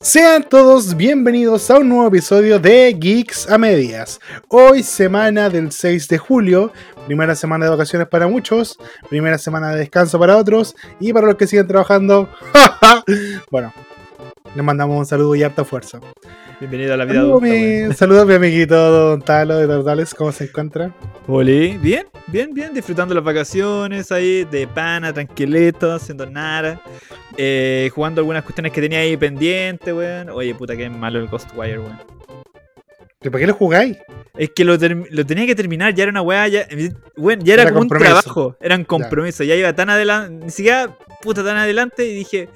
Sean todos bienvenidos a un nuevo episodio de Geeks a Medias. Hoy semana del 6 de julio, primera semana de vacaciones para muchos, primera semana de descanso para otros y para los que siguen trabajando, bueno, les mandamos un saludo y harta fuerza. Bienvenido a la vida Saludos mi, saludo a mi amiguito Don Talo de Totales, ¿cómo se encuentra? Oli, bien, bien, bien, disfrutando las vacaciones ahí de pana, tranquilito, haciendo nada. Eh, jugando algunas cuestiones que tenía ahí pendientes, weón. Oye, puta, que malo el Ghostwire, weón. ¿Y ¿Para qué lo jugáis? Es que lo, lo tenía que terminar, ya era una weá, ya, weón, ya era, Era como un compromiso. trabajo, eran compromisos, ya iba tan adelante, ni siquiera, puta, tan adelante y dije,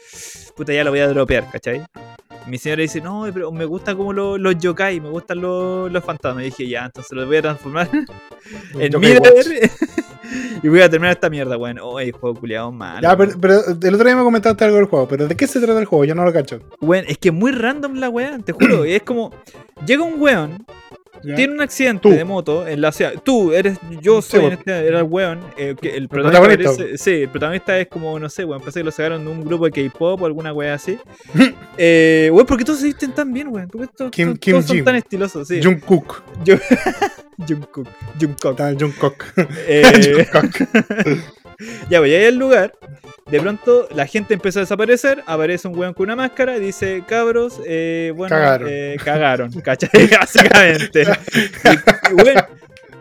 puta, ya lo voy a dropear, ¿cachai? Mi señora dice, no, pero me gusta como lo- los yokai, me gustan los, los fantasmas. Y dije, ya, entonces los voy a transformar en Mirror y voy a terminar esta mierda, weón. Oye, juego culiado malo. Ya, pero, pero el otro día me comentaste algo del juego, pero ¿de qué se trata el juego? Yo no lo cacho. Weón, es que es muy random la weá, te juro. es como, llega un weón, ¿Ya? tiene un accidente Tú. de moto en la ciudad. Tú eres, yo Sí, soy, en este, era el weón. eh, que el, protagonista, protagonista. parece- sí, el protagonista es como, no sé, weón. Pensé que lo sacaron de un grupo de K-pop o alguna weá así. eh, weón, ¿por qué todos se visten tan bien, weón? ¿Por qué todos, Kim- todos- Kim todos son tan estilosos? Sí. Jungkook. Jungkook. Jungkook. Jungkook. Eh. ya, voy a ir al lugar. De pronto la gente empezó a desaparecer. Aparece un weón con una máscara y dice: Cabros, eh, bueno, Cagaron. eh, cagaron, ¿cachai? Básicamente. y, y, weón,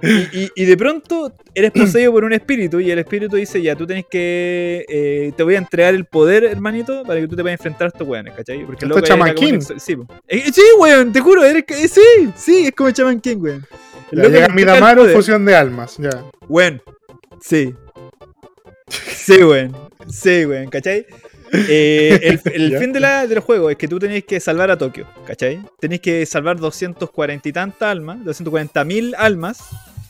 y- y- y de pronto eres poseído por un espíritu y el espíritu dice: Ya, tú tenés que. eh, te voy a entregar el poder, hermanito, para que tú te puedas enfrentar a estos weones, ¿cachai? Porque el un King. ex- Sí. Eh, sí, weón, te juro, eres, que- sí, sí, es como King, weón. El Ya llega el poder. fusión de almas. Ya. Weón. Sí. Sí, weón. Sí, weón, ¿cachai? Eh, el fin de la, del juego es que tú tenés que salvar a Tokio, ¿cachai? Tenés que salvar 240 y tantas almas, 240 mil almas,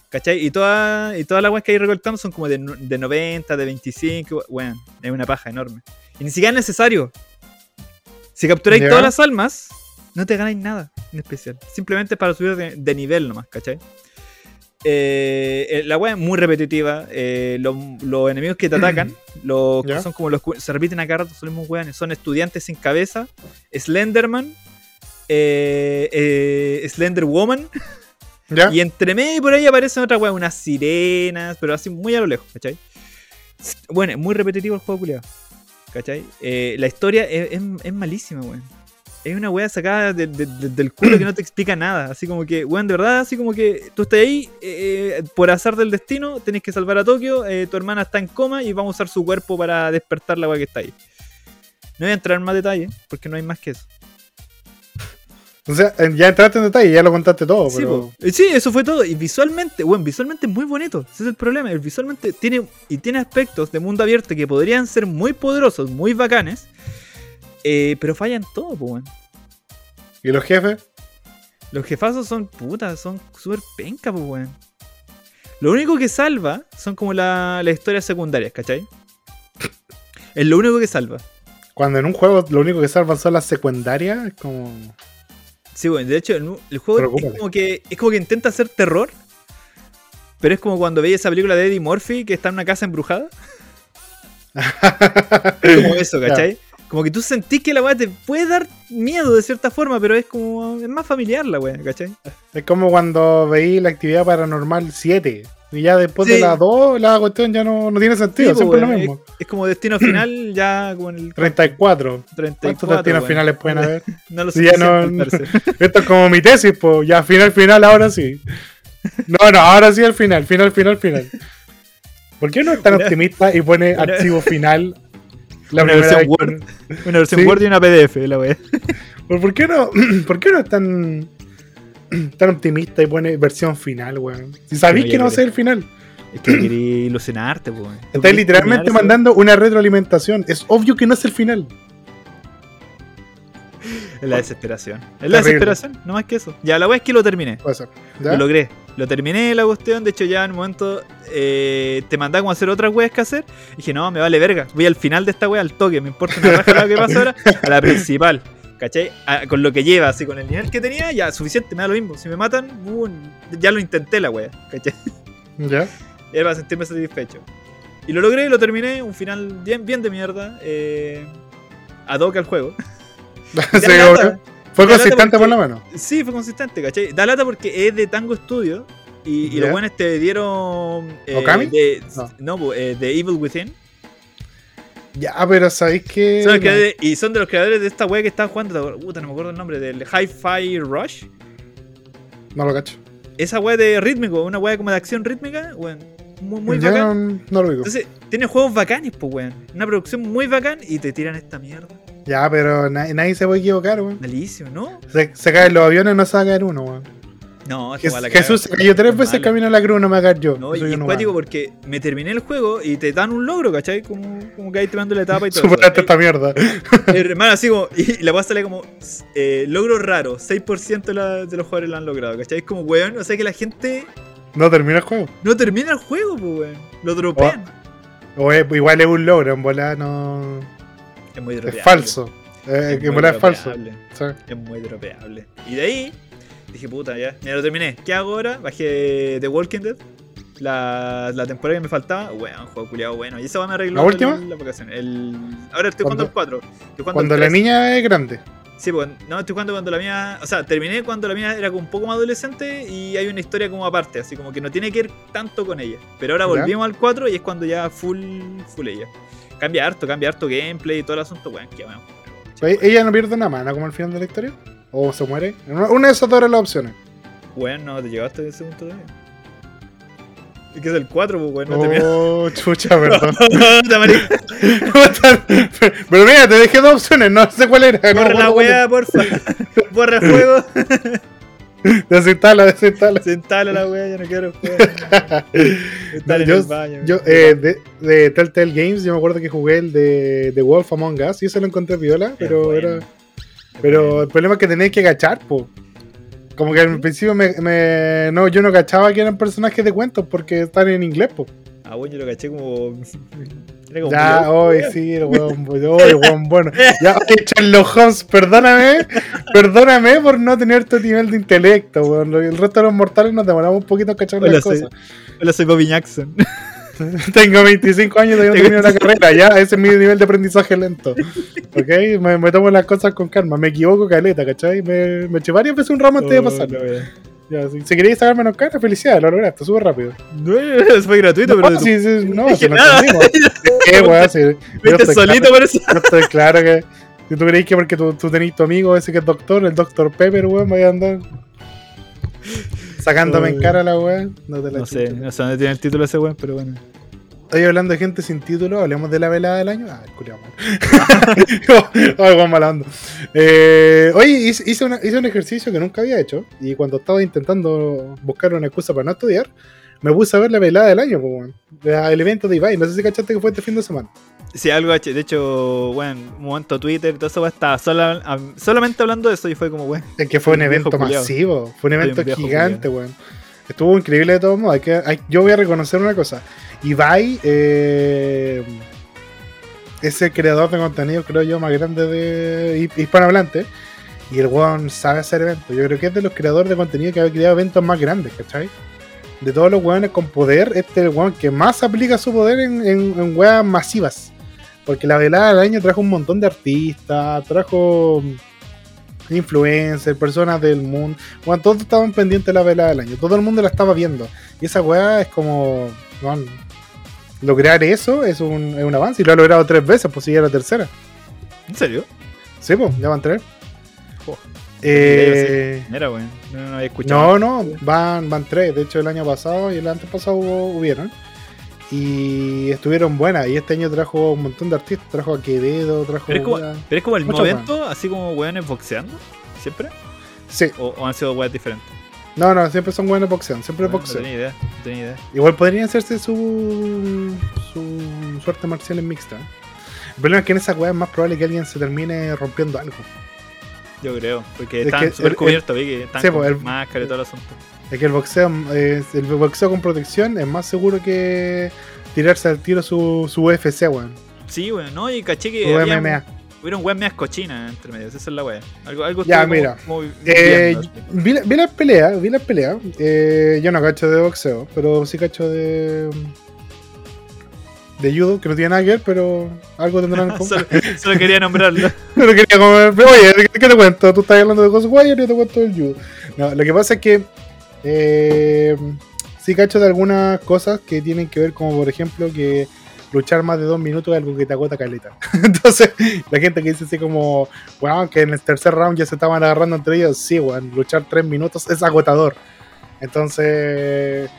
¿cachai? Y todas y todas las weas que hay recolectando son como de, de 90, de 25, weón. Es una paja enorme. Y ni siquiera es necesario. Si capturáis todas las almas, no te ganáis nada en especial. Simplemente para subir de, de nivel nomás, ¿cachai? Eh, eh, la wea es muy repetitiva. eh, los, los enemigos que te atacan, los que son como los se repiten acá rato, son los mismos weones. Son estudiantes sin cabeza, Slenderman, eh, Slender Woman, ¿Ya? y entre medio y por ahí aparecen otras weas, unas sirenas, pero así muy a lo lejos, ¿cachai? Bueno, es muy repetitivo el juego, culiado. ¿Cachai? La historia es, es- es malísima, weón. Es una wea sacada de- de- de- del culo que no te explica nada. Así como que, weón, de verdad, así como que tú estás ahí, eh, por azar del destino, tenés que salvar a Tokio, eh, tu hermana está en coma y vamos a usar su cuerpo para despertar la wea que está ahí. No voy a entrar en más detalle, porque no hay más que eso. O sea, eh, ya entraste en detalle, ya lo contaste todo, Sí, pero. Eh, sí, eso fue todo. Y visualmente, bueno, visualmente es muy bonito. Ese es el problema. El visualmente tiene y tiene aspectos de mundo abierto que podrían ser muy poderosos, muy bacanes. Eh, pero fallan todo, pues, weón. ¿Y los jefes? Los jefazos son putas, son súper penca, pues, weón. Lo único que salva son como la- las historias secundarias, ¿cachai? Es lo único que salva. Cuando en un juego lo único que salvan son las secundarias, es como. Sí, bueno, de hecho, el, el juego es como, que, es como que intenta hacer terror. Pero es como cuando veis esa película de Eddie Murphy que está en una casa embrujada. Es como eso. ¿cachai? Como que tú sentís que la weá te puede dar miedo de cierta forma, pero es como. Es más familiar la weá, ¿cachai? Es como cuando veí la actividad paranormal 7. Y ya después Sí. de la 2, la cuestión ya no, no tiene sentido, Sí, siempre es lo mismo. Es, es como destino final ya con el 34. 34. ¿Cuántos destinos finales pueden haber? No lo sé. ya no- Esto es como mi tesis, pues ya final, final, ahora sí. No, no, ahora sí el final, final, final, final. ¿Por qué no es tan optimista y pone archivo final la una versión Word. que- Una versión Sí. Word y una PDF, la weá. ¿Por, qué no, ¿Por qué no es tan, tan optimista y pone versión final, weón? Si sabéis que no va a ser el final. Es que quería ilusionarte, weón. Querés literalmente mandando una retroalimentación. Es obvio que no es el final. Es la desesperación. Es la desesperación, no más que eso. Ya, la weá es que lo terminé. Lo logré. Lo terminé la cuestión. De hecho, ya en un momento eh, te mandaba como a hacer otras weas que hacer. Y dije, no, me vale verga. Voy al final de esta wea, al toque. Me importa una raja lo que pasa ahora. A la principal. ¿Cachai? A- con lo que lleva, así con el nivel que tenía, ya suficiente, me da lo mismo. Si me matan, uh, ya lo intenté la wea. ¿Cachai? ¿Ya? Era para sentirme satisfecho. Y lo logré, lo terminé. Un final bien, bien de mierda. Eh, ad hoc al juego. Sí. Fue Da consistente por porque- lo menos. Sí, fue consistente, ¿cachai? Da lata porque es de Tango Studio. Y, los buenos te dieron. eh, ¿Okami? de, No. no, pues, eh, de Evil Within. Ya, pero sabéis que. Son y son de los creadores de esta wea que estaba jugando. Puta, no me acuerdo el nombre. Del Hi-Fi Rush. No lo cacho. Esa wea de rítmico, una wea como de acción rítmica. Weón, muy, muy Ya bacán. no, no lo digo. Entonces, tiene juegos bacanes, pues, weón. Una producción muy bacán y te tiran esta mierda. Ya, pero na- nadie se puede equivocar, weón. Malísimo, ¿no? Se, se caen los aviones, no se va a caer uno, weón. No, wea la Jesús se cayó tres Es veces camino a la cruz, no me va a caer yo. No, y es cuático porque me terminé el juego y te dan un logro, ¿cachai? Como, como que ahí te mando la etapa y todo. Superaste esta mierda. Hermano, así como, y la voy a salir como eh, logro raro, 6% de, la- de los jugadores lo han logrado, ¿cachai? Es como, weón, o sea que la gente No termina el juego. no termina el juego, pues, weón. Lo dropean. O es- igual es un logro, en bola no. Es muy Es dropeable. falso. Eh, Es en muy es falso. Sí. Es muy dropeable. Y de ahí, dije, puta, ya, ya lo terminé. ¿Qué hago ahora? Bajé The Walking Dead. La, la temporada que me faltaba, weón, juego culiado bueno. Y eso me arregló ¿La última? la. El, ahora estoy jugando el 4. Estoy jugando Cuando el la 3. niña es grande. Sí, pues no, estoy jugando cuando la mía. O sea, terminé cuando la mía era como un poco más adolescente y hay una historia como aparte, así como que no tiene que ver tanto con ella. Pero ahora Ya. volvimos al 4 y es cuando ya full, full ella. Cambia harto, cambia harto gameplay y todo el asunto, qué bueno. ¿Ella no pierde una mano como al final de la historia? ¿O se muere? Una de esas dos eran las opciones. Weón, no, te llegaste a ese punto todavía. Es que es el 4, pues, weón, no. Oh, chucha, perdón. Puta, marica, Pero mira, te dejé dos opciones, no sé cuál era. no Borra me la weá, porfa. Borra el juego. Desinstala, desinstala. Se instala la weá, ya no quiero jugar. En yo, el baño. yo, eh, de, de Telltale Games, yo me acuerdo que jugué el de Wolf Among Us y eso lo encontré viola, pero bueno. era. Pero el problema es que tenías que agachar, po. Como que al principio me, me- no, yo no cachaba que eran personajes de cuentos porque están en inglés, po. Ah, bueno, yo lo caché como. Era como Ya, hoy sí, el weón, el weón bueno. Ya, oye, Sherlock Holmes, perdóname, perdóname por no tener tu nivel de intelecto, weón. El resto de los mortales nos demoramos un poquito en cachar Hola, las soy- cosas. Hola, soy Bobby Jackson. Tengo 25 años y todavía no Tengo termino la carrera, ya, ese es mi nivel de aprendizaje lento. ¿Ok? Me, me tomo las cosas con calma, me equivoco caleta, ¿cachai? Me, me eché varias veces un ramo antes de Oh, pasar. Ya, si, si queréis sacar menos cara, felicidades, lo lograste, súper rápido. No, fue gratuito, No, pero. sí, sí, no, si lo nada. entendimos. ¿Qué, weón? Si- Viste solito claro- por eso. yo estoy claro que si tú creéis que porque tú, tú tenés tu amigo ese que es doctor, el doctor Pepper, weón, vaya a andar sacándome en cara la weón. No te la No sé, chucho. no sé dónde tiene el título ese weón, pero bueno. Estoy hablando de gente sin título, hablemos de la velada del año. Ah, culiao, man. Ay, weón, mala onda. Eh, oye, hice, hice una- hice un ejercicio que nunca había hecho. Y cuando estaba intentando buscar una excusa para no estudiar, me puse a ver la velada del año, pues. La- El evento de Ibai. No sé si cachaste que fue este fin de semana. Sí, algo, de hecho, bueno, un momento Twitter, todo eso estaba sola- am- solamente hablando de eso y fue como, weón. Es que fue un evento masivo, fue un evento gigante, weón. Estuvo increíble de todos modos. Hay que, hay- yo voy a reconocer una cosa. Ibai eh, es el creador de contenido, creo yo, más grande de hi- hispanohablante. Y el weón sabe hacer eventos. Yo creo que es de los creadores de contenido que ha creado eventos más grandes, ¿cachai? De todos los weones con poder, este es el weón que más aplica su poder en, en, en weas masivas. Porque la velada del año trajo un montón de artistas, trajo influencers, personas del mundo. Bueno, todos estaban pendientes de la velada del año. Todo el mundo la estaba viendo. Y esa weá es como. weón, lograr eso es un, es un avance. Y lo ha logrado tres veces, pues si ya era la tercera. ¿En serio? Sí, pues, ya van tres. Eh, Mira. No, no había escuchado. no, no, van, van tres. De hecho, el año pasado y el antepasado hubo- hubieron. Y estuvieron buenas. Y este año trajo un montón de artistas. Trajo a Quevedo, trajo. Pero es como, pero es como el Mucho momento, así como weones boxeando, siempre. Sí, ¿O, o han sido weas diferentes? no, no, siempre son buenas boxeando. Siempre Bueno, boxeo. No tenía idea, no tenía idea. Igual podrían hacerse su, su suerte marcial en mixta. El problema es que en esa weá es más probable que alguien se termine rompiendo algo. Yo creo, porque Es están súper cubiertos, vi que están Sí, con pues, el- máscara y todo el asunto. Es que el boxeo, eh, el boxeo con protección es más seguro que tirarse al tiro su, su UFC, weón. Sí, weón, no, y caché que había- MMA. hubieron weas medias cochinas entre medios, esa es la wea. Algo, algo Ya, estuve como- mira. como Eh, vi las peleas, vi las peleas. Eh, yo no cacho de boxeo, pero sí cacho de. De judo, que no tiene nada que ver, pero algo tendrán en común. solo, solo quería nombrarlo. No quería como, oye, ¿qué te cuento? Tú estás hablando de Ghostwire y yo te cuento del judo. No, lo que pasa es que eh, sí cacho de algunas cosas que tienen que ver, como por ejemplo que luchar más de dos minutos es algo que te agota caleta. Entonces, la gente que dice así como, weón, que en el tercer round ya se estaban agarrando entre ellos, sí, weón, luchar tres minutos es agotador. Entonces,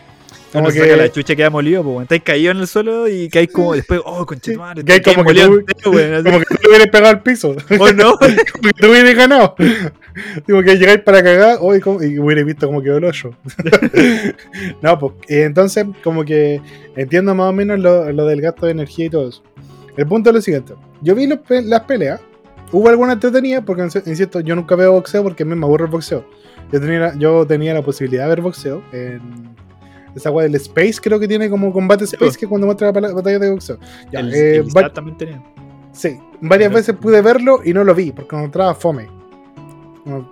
como Como que- que la chucha queda molido, pues. Estáis caído en el suelo y caes como después, oh, conchetumare. que hay como que tú- como que tú hubieras pegado al piso. Oh, no. como que tú hubieras ganado. Digo que llegáis para cagar hoy y hubierais visto como quedó el hoyo. no, pues eh, entonces como que entiendo más o menos lo, lo del gasto de energía y todo eso. El punto es lo siguiente. Yo vi los las peleas. Hubo alguna entretenida porque, insisto, yo nunca veo boxeo porque a mí me aburre el boxeo. Yo tenía, yo tenía la posibilidad de ver boxeo en esa weá del Space, creo que tiene como combate Space que cuando muestra la batalla de boxeo. Ya, El, eh, el va- Isaac también tenía. Sí, varias Pero- veces pude verlo y no lo vi porque encontraba fome. Como-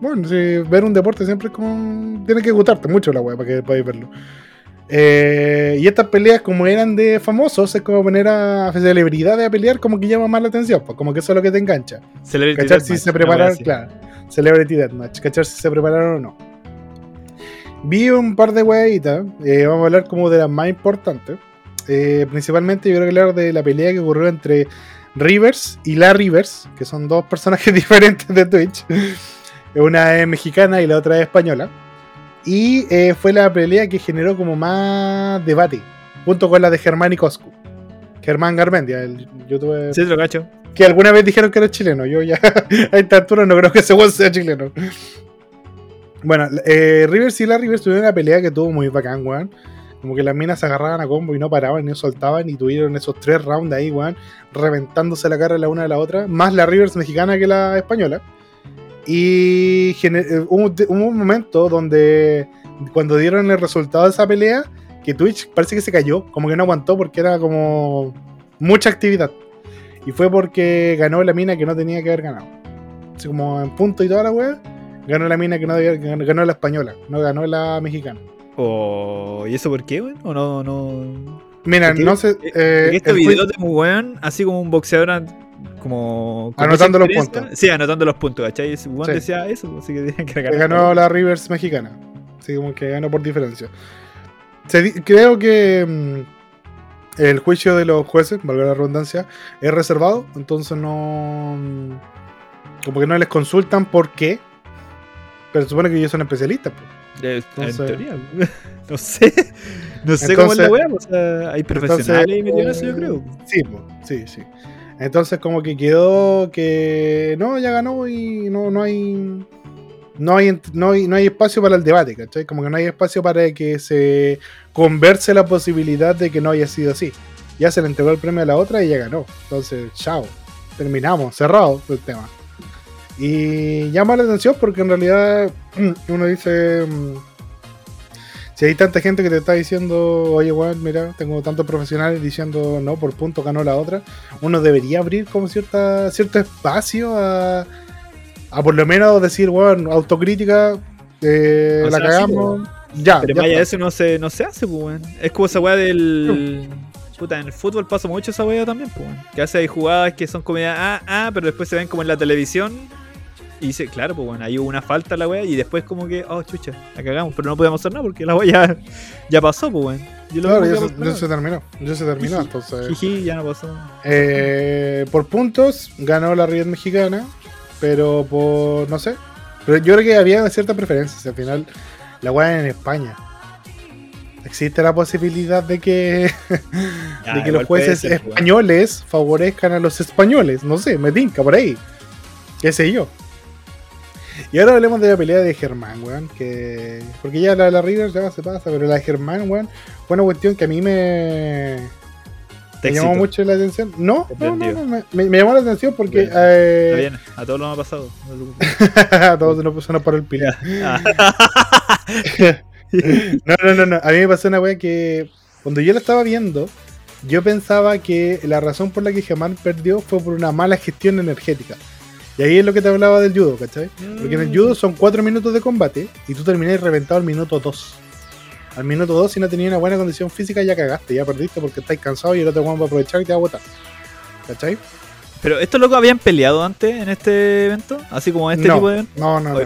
Bueno, sí, ver un deporte siempre es como. Tiene que gustarte mucho la weá para que podáis verlo. Eh, y estas peleas, como eran de famosos, es como poner a celebridades a pelear, como que llama más la atención, pues como que eso es lo que te engancha. Celebrity Cachar si se prepararon, claro. Celebrity Deathmatch, cachar si se prepararon o no. Vi un par de weitas, eh, vamos a hablar como de las más importantes. Eh, principalmente yo que hablar de la pelea que ocurrió entre Rivers y La Rivers, que son dos personajes diferentes de Twitch. Una es mexicana y la otra es española. Y eh, fue la pelea que generó como más debate, junto con la de Germán y Coscu. Germán Garmendia, el youtuber Sí, lo cacho. que alguna vez dijeron que era chileno. Yo ya a esta altura no creo que ese sea chileno. Bueno, eh, Rivers y la Rivers tuvieron una pelea que tuvo muy bacán, weón. Como que las minas se agarraban a combo y no paraban ni soltaban y tuvieron esos tres rounds ahí, weón, reventándose la cara la una de la otra. Más la Rivers mexicana que la española. Y eh, hubo, un- un momento donde cuando dieron el resultado de esa pelea, que Twitch parece que se cayó, como que no aguantó porque era como mucha actividad. Y fue porque ganó la mina que no tenía que haber ganado. Así como en punto y toda la wea, ganó la mina que no debía, ganó, la española, no ganó la mexicana. Oh, ¿Y eso por qué, weón? ¿O no, no...? Mira, no sé. Porque eh, este video de weón, así como un boxeador, como. Anotando los puntos. Sí, anotando los puntos, ¿cachai? Weón Sí. decía eso, así que tenía que ganar. ganó la Rivers mexicana. Así como que ganó por diferencia. Se di- creo que mm, el juicio de los jueces, valga la redundancia, es reservado. Entonces no. mm, Como que no les consultan por qué. Pero se supone que ellos son especialistas. pues. Eh, Entonces- en teoría, no sé. No sé cómo es la Entonces- weá, o sea, hay profesionales y metidos en eso, yo creo. Sí, po, sí, sí. Entonces como que quedó que no, ya ganó y no, no hay no hay, no hay no hay espacio para el debate, ¿cachai? Como que no hay espacio para que se converse la posibilidad de que no haya sido así. Ya se le entregó el premio a la otra y ya ganó. Entonces, chao. Terminamos, cerrado el tema. Y llama la atención porque en realidad uno dice... mm, Si hay tanta gente que te está diciendo, oye, weón, mira, tengo tantos profesionales diciendo, no, por punto ganó la otra, uno debería abrir como cierta, cierto espacio a, a por lo menos decir, weón, autocrítica, eh, la sea, cagamos, ya. Pero ya vaya, está. eso no se, no se hace, pues, weón. Es como esa weá del. Puta, en el fútbol pasa mucho esa weá también, pues, weón. Que hace hay jugadas que son como ah, ah, pero después se ven como en la televisión. Y dice, claro, pues, bueno, ahí hubo una falta la weá. Y después, como que, oh, chucha, la cagamos. Pero no podemos hacer nada porque la weá ya, ya pasó, pues, lo Claro, ya se, pasó, ya se terminó, ya se terminó, Jiji. entonces... Jiji, ya no pasó. Eh, por puntos ganó la Riot mexicana, pero por no sé. Pero yo creo que había cierta preferencia. Al final, la weá en España. Existe la posibilidad de que, Ya, de que los jueces ser, pues, españoles favorezcan a los españoles. No sé, me tinca por ahí. ¿Qué sé yo? Y ahora hablemos de la pelea de Germán, weón. Que... Porque ya la de la River ya se pasa, pero la de Germán, weón, fue una cuestión que a mí me, llamó mucho la atención. No, no, no, no, me, llamó la atención porque Bien. eh, Está bien, a todos nos ha pasado. a todos se nos puso una por el pila. Ah, No, no, no, no. A mí me pasó una wea que cuando yo la estaba viendo, yo pensaba que la razón por la que Germán perdió fue por una mala gestión energética. Y ahí es lo que te hablaba del judo, ¿cachai? Porque en el judo son 4 minutos de combate y tú terminás reventado al minuto 2. al minuto 2, si no tenías una buena condición física, ya cagaste, ya perdiste porque estáis cansado y el otro weón va a aprovechar y te va a botar. ¿Cachai? Pero estos locos habían peleado antes en este evento, así como en este no, tipo de evento. No, no, no.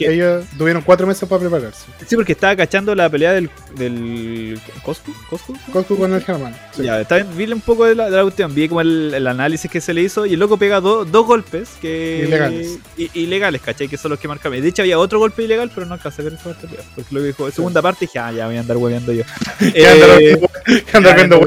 Ellos, tuvieron cuatro meses para prepararse. Sí, porque estaba cachando la pelea del. del ¿Coscu? ¿Coscu? Coscu con el Germán. sí. Ya, está bien, vi un poco de la, de la cuestión, vi como el, el análisis que se le hizo y el loco pega do- dos golpes que Ilegales. i- ilegales, ¿cachai? Que son los que marcan. De hecho, había otro golpe ilegal, pero no alcancé a ver esa parte. Porque luego dijo, segunda parte, dije, ah, ya voy a andar hueveando yo. Que andar- Eh, que andar viendo,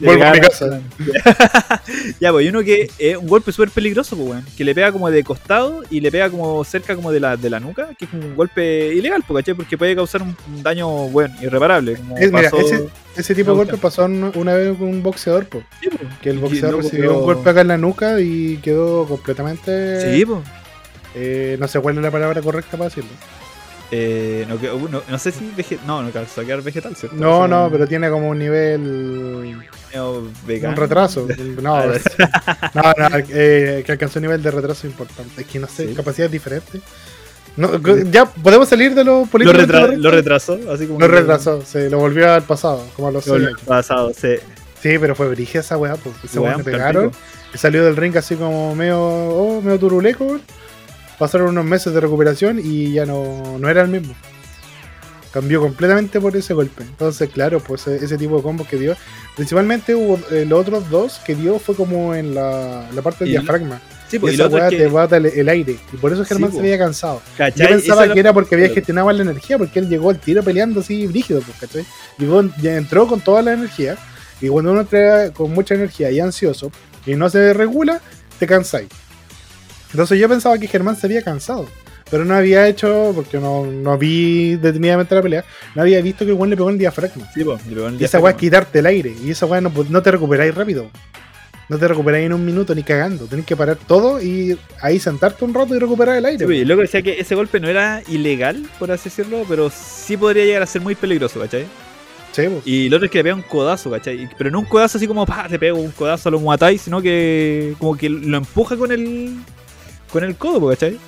Vuelvo a mi casa. ya, pues, y uno que es un golpe súper peligroso, pues, weón. Que le pega como de costado y le pega como cerca como de la, de la nuca, que es un golpe ilegal, pues, ¿cachai? Porque puede causar un, un daño, bueno, irreparable. Como Es- mira, ese, ese tipo de Me golpes pasó un- una vez con un boxeador, po, Sí, pues. que el boxeador loco recibió quedó- un golpe acá en la nuca y quedó completamente... Sí, pues. eh, no sé cuál es la palabra correcta para decirlo. Eh, no, que- no, no sé si vege- no, no vegetal, ¿cierto? No, no, pero tiene como un nivel... vegano. Un retraso. No, es- no, no, eh, que alcanzó un nivel de retraso importante. Es que no sé, Sí. capacidades diferentes. No, ya podemos salir de lo Lo, político. retra- lo retrasó, así como. Lo retrasó, se lo volvió al pasado, como a los Lo retrasado, sí. Sí, pero fue brígida esa weá, pues. Palpico. pegaron y salió del ring así como medio, oh, medio turuleco. Pasaron unos meses de recuperación y ya no, no era el mismo. Cambió completamente por ese golpe. Entonces, claro, pues ese, ese tipo de combos que dio. Principalmente hubo eh, los otros dos que dio fue como en la, la parte del diafragma. Sí, pues, y esa weá es que. te bata el, el aire. Y por eso Germán Sí, se po. había cansado. ¿cachai? Yo pensaba Eso que era porque había gestionado la energía, porque él llegó al tiro peleando así brígido, pues, ¿cachai? Llegó, ya entró con toda la energía, y cuando uno entra con mucha energía y ansioso, y no se regula, te cansáis. Entonces yo pensaba que Germán se había cansado, pero no había hecho, porque no, no vi detenidamente la pelea, no había visto que el weón le pegó en el diafragma. Sí, le pegó en el Y esa weá es diafragma. quitarte el aire, y esa weá no, no te recuperáis rápido. No te recuperáis en un minuto ni cagando. Tenés que parar todo y ahí sentarte un rato y recuperar el aire. Sí, luego decía que ese golpe no era ilegal, por así decirlo, pero sí podría llegar a ser muy peligroso, ¿cachai? Sí, pues. Y lo otro es que le pega un codazo, ¿cachai? Pero no un codazo así como, pa, te pego un codazo a los muatai, sino que como que lo empuja con el con el codo, ¿cachai?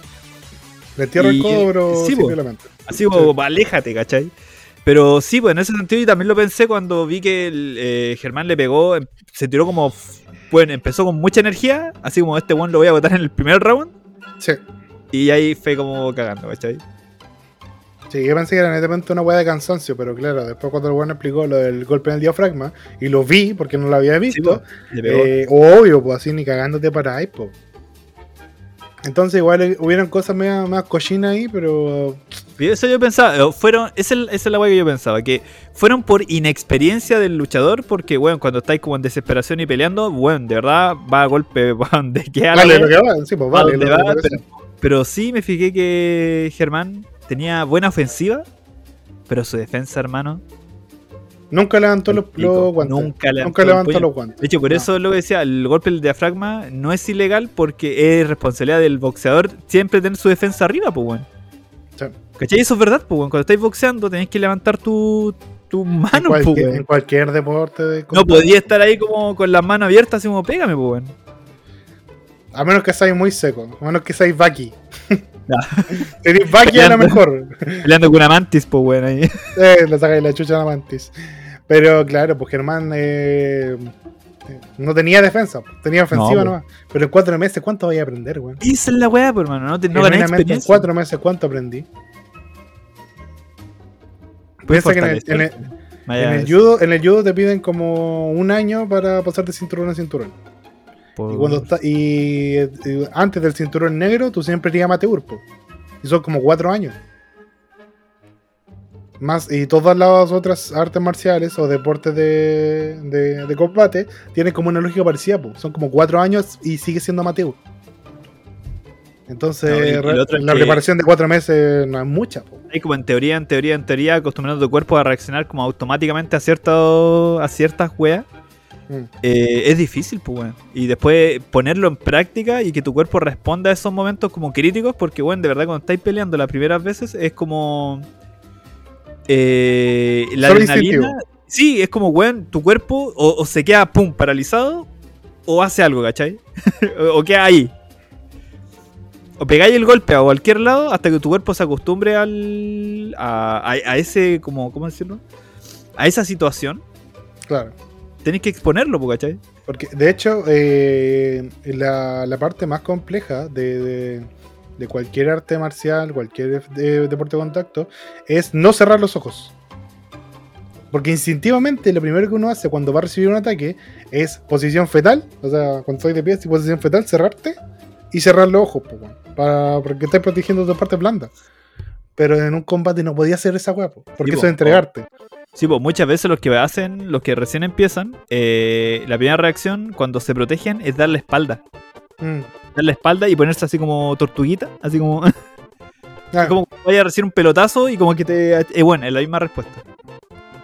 Le entierro el pero sí, sí, po. violamente. Así como, aléjate, ¿cachai? Pero sí, pues en ese sentido, y también lo pensé cuando vi que el, eh, Germán le pegó, em- se tiró como, bueno, empezó con mucha energía, así como este one lo voy a botar en el primer round, Sí. y ahí fue como cagando, ¿cachai? Sí, yo pensé que era netamente una hueá de cansancio, pero claro, después cuando el bueno explicó lo del golpe en el diafragma, y lo vi porque no lo había Sí, visto, pues, pegó. eh, obvio, pues así ni cagándote para ahí, pues. Entonces igual eh, hubieron cosas más, más cochinas ahí, pero eso yo pensaba, eh, fueron, esa es, la weá que yo pensaba, que fueron por inexperiencia del luchador, porque, bueno, cuando estáis como en desesperación y peleando, bueno, de verdad va a golpe, de que vale lo que va, sí, pues Va vale. donde lo que va, parece. pero, pero sí me fijé que Germán tenía buena ofensiva, pero su defensa, hermano, Nunca levantó los, guantes. nunca levantó Nunca los guantes. De hecho, por No. eso es lo que decía, el golpe del diafragma no es ilegal porque es responsabilidad del boxeador siempre tener su defensa arriba, pues, weón. Sí. ¿Cachai? Eso es verdad, pues, weón. Cuando estáis boxeando tenéis que levantar tu, tu En mano, pues, cualquier, weón. en cualquier deporte de No podía estar ahí como con las manos abiertas, así como pégame, pues, weón. A menos que seáis muy seco, a menos que seáis Baki. Eres Baki a lo mejor. Peleando con una mantis, pues, weón, ahí. Eh, le sacáis la chucha a la mantis. Pero claro, pues Germán eh, no tenía defensa, tenía ofensiva No, nomás. Pero en cuatro meses, ¿cuánto voy a aprender, weón? Esa es la weá, pues, hermano. No, te, no gané Genuinamente, en experiencia. cuatro meses, ¿cuánto aprendí? Piensa que en el, en el- fortalecerte. Vaya, en el judo, en el judo te piden como un año para pasar de cinturón a cinturón. por- Y cuando está, y, y antes del cinturón negro, tú siempre eres amateur, po. Y son como cuatro años. Más, y todas las otras artes marciales o deportes de, de, de combate tienen como una lógica parecida, po. Son como cuatro años y sigue siendo amateur. Entonces, No, la preparación de cuatro meses no es mucha, po. Hay como en teoría, en teoría, en teoría, acostumbrando tu cuerpo a reaccionar como automáticamente a, cierto, a ciertas weas. Mm. eh, es difícil, pues, weón. Y después ponerlo en práctica y que tu cuerpo responda a esos momentos como críticos, porque, weón, de verdad, cuando estáis peleando las primeras veces es como. Eh, la Solo adrenalina. Sí, es como, weón, tu cuerpo o, o se queda, pum, paralizado o hace algo, ¿cachai? o, o queda ahí. o pegáis el golpe a cualquier lado hasta que tu cuerpo se acostumbre al. a, a- a ese. Como, ¿Cómo decirlo? A esa situación. Claro. Tenés que exponerlo, po, ¿cachai? Porque, de hecho, eh, la, la parte más compleja de, de- de cualquier arte marcial, cualquier eh, deporte de contacto, es no cerrar los ojos. Porque instintivamente lo primero que uno hace cuando va a recibir un ataque es posición fetal, o sea, cuando estoy de pie, si posición fetal, cerrarte y cerrar los ojos, weón, para, porque estás protegiendo tu parte blanda. Pero en un combate no podía hacer esa po, porque Sí, eso es entregarte. Sí, pues muchas veces los que hacen, los que recién empiezan, eh, la primera reacción cuando se protegen es dar la espalda. Mm. Dar la espalda y ponerse así como tortuguita, así como, como que vaya a recibir un pelotazo y como que te. Eh, bueno, es la misma respuesta.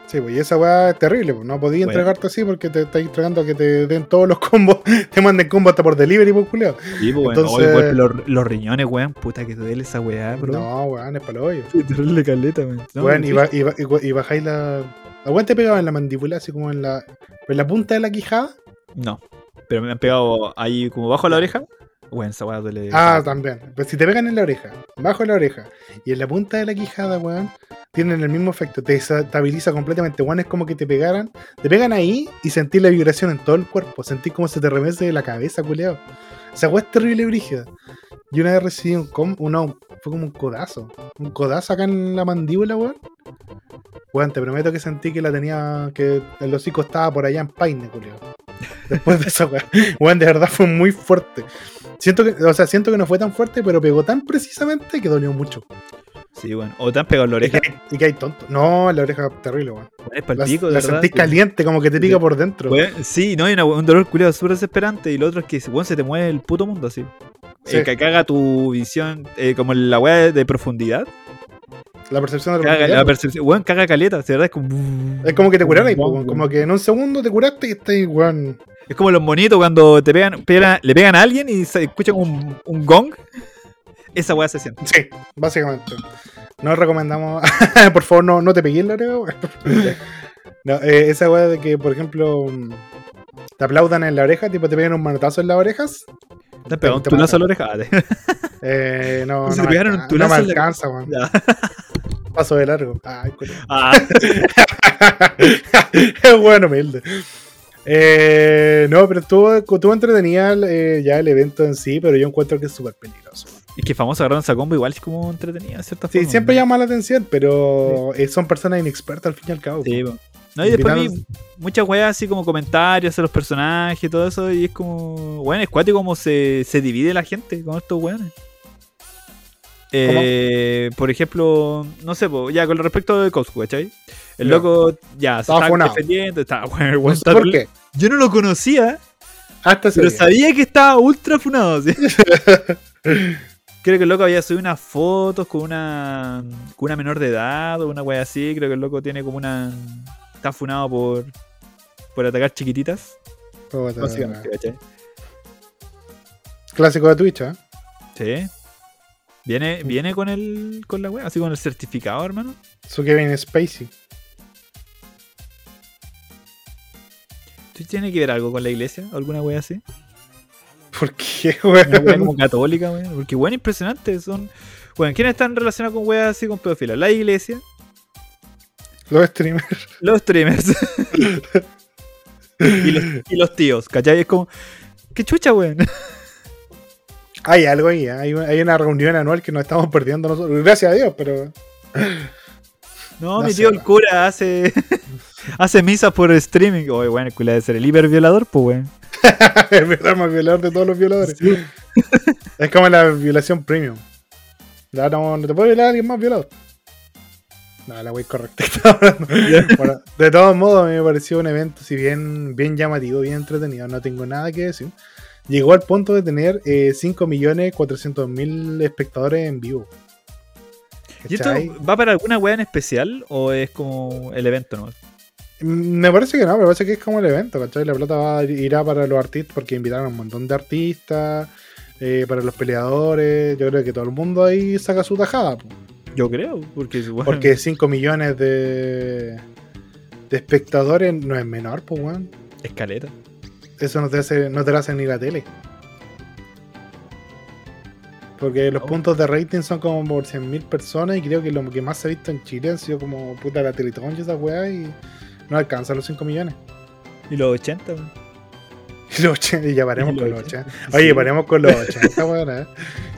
Sí, pues y esa weá es terrible, pues no podía Bueno. entregarte así porque te estás entregando a que te den todos los combos, te manden combos hasta por delivery, pues culiao. Sí, pues bueno, Entonces- Oye, golpe los, los riñones, weón, puta que duele esa weá, bro. No, weón, es para hoyo. Terrible caleta, weón. No, Weón, y, ba- y, ba- y ba- y bajáis la. ¿A weón te pegaba en la mandíbula, así como en la. en la punta de la quijada? No, pero me han pegado ahí como bajo la oreja. Weón. Ah, también. Pues si te pegan en la oreja, bajo la oreja y en la punta de la quijada, weón, tienen el mismo efecto. Te estabiliza completamente, weón. Es como que te pegaran. Te pegan ahí y sentís la vibración en todo el cuerpo. Sentís como se te remece de la cabeza, culeado. Esa weá es terrible, brígida. Y una vez recibí un com no, fue como un codazo. Un codazo acá en la mandíbula, weón. Weón, te prometo que sentí que la tenía. que el hocico estaba por allá en Paine, culiao. Después de esa weón. Weón, de verdad fue muy fuerte. Siento que, o sea, siento que no fue tan fuerte, pero pegó tan precisamente que dolió mucho. Sí, bueno. O te han pegado en la Y oreja. que, y que hay tonto. No, la oreja terrible, weón. Es para La, el pico, de la verdad. sentís caliente, como que te pica por dentro. Sí, no hay una- un dolor culiado súper desesperante. Y lo otro es que weón, se te mueve el puto mundo así. Sí. Eh, que caga tu visión, eh, como la weá de, profundidad. La percepción de la Caga, profundidad, la percepción, weón, caga caleta, de verdad es como. Es como que te Weón, weón. como que en un segundo te curaste y estás, weón. Es como los monitos cuando te pegan, pegan- le pegan a alguien y se escuchan un, un gong. Esa weá se siente. Sí, básicamente. No recomendamos. por favor, no, no te pegues la oreja. No, eh, esa weá de que, por ejemplo, mm, te aplaudan en la oreja, tipo te pegan un manotazo en las orejas. ¿Te pegado un tulazo a la oreja? Eh, no, no, pegaron un alca- tulazo no me en alcanza, weón. Paso de largo. Ay. Ah, es bueno, humilde. Eh, no, pero estuvo, estuvo entretenida eh, ya el evento en sí, pero yo encuentro que es súper peligroso. es que famoso esa combo igual es como entretenida, de cierta Sí, forma. siempre llama la atención, pero eh, son personas inexpertas al fin y al cabo. Sí, po. No, y después vi muchas weas así como comentarios de los personajes y todo eso. Y es como, bueno, es cuático como se, se divide la gente con estos weones. Eh, por ejemplo, no sé, po, ya con respecto de Coscu, ¿cachai? El loco ya se está defendiendo, está, bueno, No sé ¿Por qué? Yo no lo conocía, Hasta ese pero día. sabía que estaba ultra funado. ¿sí? Creo que el loco había subido unas fotos con una, con una menor de edad o una wea así. Creo que el loco tiene como una. Está funado por, por atacar chiquititas. Básicamente, ¿cachai? Clásico de Twitch, ¿eh? Sí. Viene, viene con el con la wea, así con el certificado, hermano. Su Kevin Spacey. ¿Tú tiene que ver algo con la iglesia? ¿Alguna wea así? ¿Por qué, Una wea weón? como católica, weón. Porque weón, impresionante. Son. Bueno, ¿quiénes están relacionados con weas así con pedofilia? La iglesia, Los streamers. los streamers y, los, y los tíos, ¿cachai? Es como. ¿Qué chucha, weón? Hay algo ahí, hay, una- hay una reunión anual que nos estamos perdiendo nosotros. Gracias a Dios, pero. No, No mi tío el cura hace. hace misas por streaming. Oye, bueno, el cura debe ser el hiper violador, pues, weón. es verdad, más violador de todos los violadores. Es como la violación premium. Ya no, no te puede violar alguien más violado. No, la wey correcta. bueno, de todos modos, a mí me pareció un evento, si bien, bien llamativo, bien entretenido, no tengo nada que decir. Llegó al punto de tener eh, 5.400.000 espectadores en vivo. ¿Y esto va para alguna wea en especial o es como el evento nomás? Mm, Me parece que no, me parece que es como el evento, ¿cachai? La plata va, irá para los artistas porque invitaron a un montón de artistas, eh, para los peleadores. Yo creo que todo el mundo ahí saca su tajada. Yo creo, porque bueno, Porque 5 millones de, de espectadores no es menor, pues, weón. escaleta. Eso no te, hace, no te lo hace ni la tele. Porque los Oh. puntos de rating son como por 100.000 personas y creo que lo que más se ha visto en Chile han sido como puta la Teletón y esa weá y no alcanza los 5 millones. Y los 80, weón. Y los 80, y ya paremos Y con los los 80. 80, Oye, sí. paremos con los 80, weón. eh.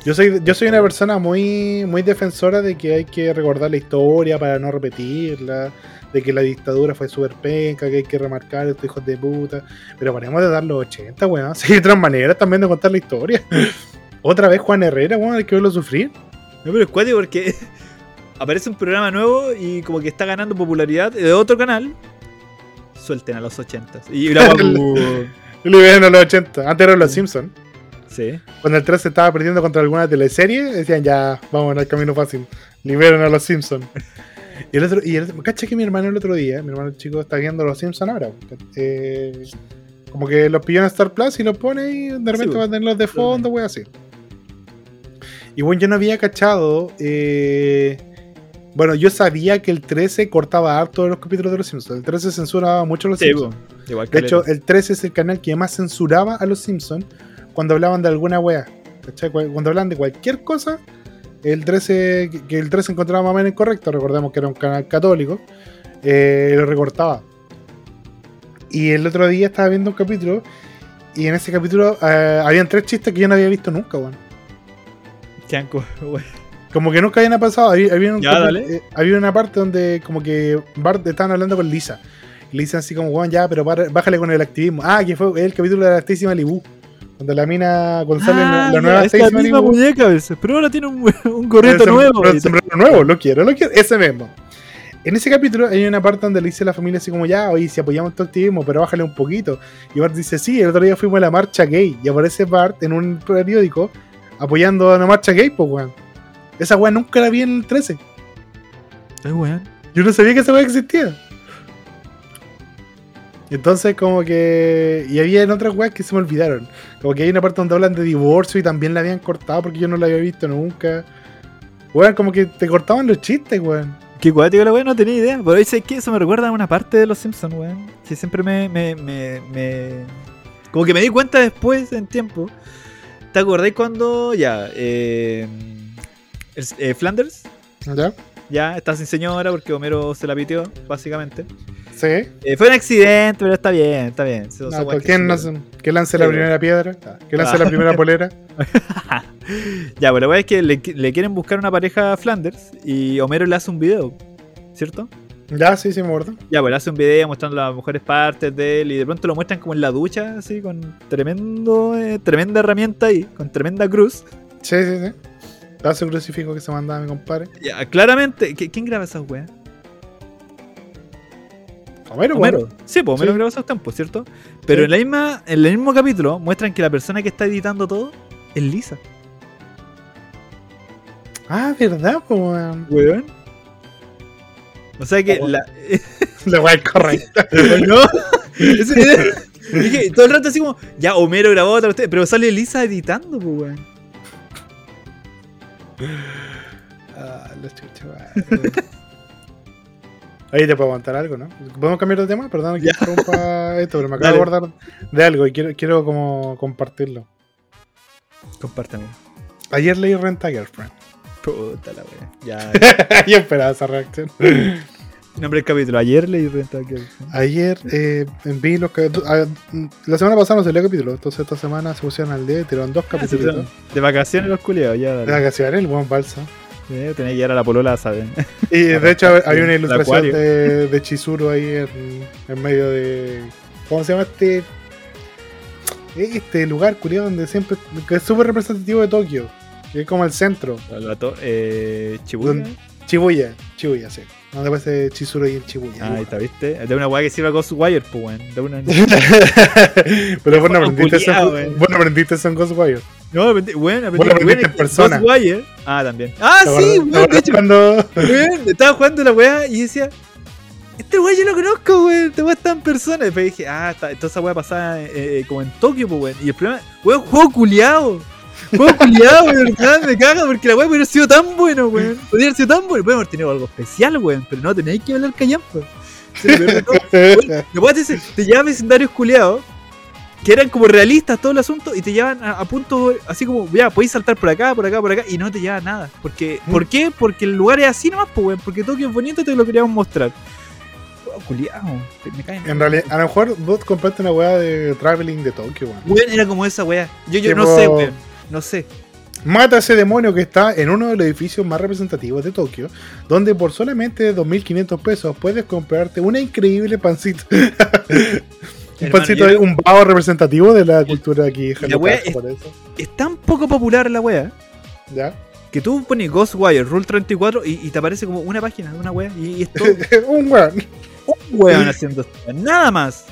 Yo soy, yo soy una persona muy, muy defensora de que hay que recordar la historia para no repetirla, de que la dictadura fue súper penca, que hay que remarcar estos hijos de puta. Pero paremos de dar los 80, weón. Sí, hay otras maneras también de contar la historia. Otra vez Juan Herrera, weón, hay que verlo sufrir. No, pero es cuático porque aparece un programa nuevo y como que está ganando popularidad de otro canal. Suelten a los 80. Y la a los 80. Antes eran los Simpsons. Sí. Cuando el 3 se estaba perdiendo contra alguna teleserie, decían ya, vamos al camino fácil. Liberen a los Simpsons. Y el otro, y el, cacha que mi hermano el otro día, mi hermano chico está viendo los Simpsons ahora. eh, como que los pilló en Star Plus y los pone y de repente Sí, va a tenerlos de fondo, wey, así. Y bueno, yo no había cachado. eh, bueno, yo sabía que el 13 cortaba harto de los capítulos de los Simpsons. El 13 censuraba mucho los Sí, Simpsons. Igual De hecho, el 13 es el canal que más censuraba a los Simpsons cuando hablaban de alguna wea. ¿cachai? Cu- Cuando hablaban de cualquier cosa, el 13, que- el 13 encontraba más o menos incorrecto, recordemos que era un canal católico, eh, lo recortaba. Y el otro día estaba viendo un capítulo y en ese capítulo eh, habían tres chistes que yo no había visto nunca, weón. Chanco, weón. Como que nunca habían pasado. Había, había un Ya, capi- dale. eh, había una parte donde como que Bart estaban hablando con Lisa. Y le dicen así como, weón, ya, pero para- bájale con el activismo. Ah, que fue el capítulo de la Stacy Malibu. Cuando la mina, cuando sale la, nueva Ah, es la Stacy misma muñeca a veces, pero ahora tiene un, un gorrito nuevo. el sombrero nuevo, lo quiero, lo quiero. Ese mismo. En ese capítulo hay una parte donde le dice a la familia así como, ya, oye, si apoyamos tu activismo, pero bájale un poquito. Y Bart dice, sí, el otro día fuimos a la marcha gay. Y aparece Bart en un periódico apoyando a la marcha gay, pues, weón. Esa weón nunca la vi en el 13. Ay, weón. Yo no sabía que esa weá existía. Entonces, como que. Y había en otras weas que se me olvidaron. Como que hay una parte donde hablan de divorcio y también la habían cortado porque yo no la había visto nunca. Weón, como que te cortaban los chistes, weón. Qué cuático la weón, no tenía idea. Pero dice que eso me recuerda a una parte de los Simpsons, weón. Que siempre me, me, me, me- Como que me di cuenta después en tiempo. ¿Te acordáis cuando ya. Eh, eh, Flanders ¿Ya? Ya está sin señora porque Homero se la pitió, básicamente. Sí. Eh, fue un accidente, pero está bien, está bien. Son No, que ¿Quién no se- que lance la primera piedra? Que lance Ah. la primera polera. Ya, pero la weá es que le, le quieren buscar una pareja a Flanders y Homero le hace un video, ¿cierto? Ya, sí, sí, me acuerdo. Ya, pues le hace un video mostrando las mejores partes de él y de pronto lo muestran como en la ducha, así, con tremendo, eh, tremenda herramienta ahí, con tremenda cruz. Sí, sí, sí. Da su crucifijo que se mandaba mi compadre. Ya, claramente, ¿qui- ¿quién graba esas weas? Homero, Homero. weón. Sí, pues Homero Sí. graba esos tiempos, ¿cierto? Pero Sí. en, la misma, en el mismo capítulo muestran que la persona que está editando todo es Lisa. Ah, verdad, po, weón. Weón. O sea que Oh. la, La weá es correcta. ¿No? Dije, todo el rato así como, ya Homero grabó otra usted, pero sale Lisa editando, pues, weón. Ah. Ahí te puedo aguantar algo, ¿no? ¿Podemos cambiar de tema? Perdón que Ya. interrumpa esto, pero me acabo Dale. de acordar de algo y quiero, quiero como compartirlo. Compártame. Ayer leí Renta Girlfriend. Puta la wea. Ya. Yo esperaba esa reacción. Nombre del capítulo. Ayer leí Renta. Ayer eh, vi los que ah, La semana pasada no salió capítulo, entonces esta semana se pusieron al día y tiraron dos capítulos. De vacaciones los culiados, ya. De vacaciones, el buen balsa. Eh, Tenés que ir a la polola, ¿saben? Y de hecho hay una ilustración de, de Chizuru ahí en, en medio de. ¿Cómo se llama este? Este lugar curioso donde siempre. que es súper representativo de Tokio. Que es como el centro. Eh, Chibuya. ¿Dónde? Shibuya. Shibuya, sí. Donde aparece Chizuru ahí en Shibuya. Ah, ahí está, ¿viste? De una weá que sirva Ghostwire, pues, weón. De una. Pero vos no aprendiste eso. Culiao, güey. Vos no aprendiste eso en Ghostwire. No, aprendí, Bueno, aprendiste en persona. Ghostwire. Ah, también. Ah, ¿Te sí, weón, de hecho. Cuando. Weón, estaba jugando la weá y decía, este weón yo lo conozco, weón, este weón está en persona. Después dije, ah, está, toda esa weá pasaba eh, eh, como en Tokio, pues weón. Y el problema, weón, juego culiado. Juego culiado, verdad, me caga porque la weá haber sido tan bueno, weón. Podría haber sido tan bueno, podría haber tenido algo especial, weón, pero no, tenéis que hablar callampa. Weón, Después te, te lleva a vecindarios culiados que eran como realistas todo el asunto y te llevan a, a punto así como, ya, podéis saltar por acá, por acá, por acá y no te lleva nada. Porque, Mm. ¿Por qué? Porque el lugar es así nomás, pues, weón. Porque Tokio es bonito y te lo queríamos mostrar. Oh, culiao, te- me caen. En realidad, a lo mejor vos compraste una weá de traveling de Tokio, weón. Weón, era como esa weá. Yo, yo no sé, weón. No sé. Mata a ese demonio que está en uno de los edificios más representativos de Tokio, donde por solamente 2.500 pesos puedes comprarte una increíble pancito. un pancito, yo- un pavo representativo de la cultura aquí la wea es- tan poco popular la weá ¿Ya? que tú pones Ghostwire, Rule 34 y, y te aparece como una página de una weá. Y, y es todo un weón. un weón haciendo esto. Nada más.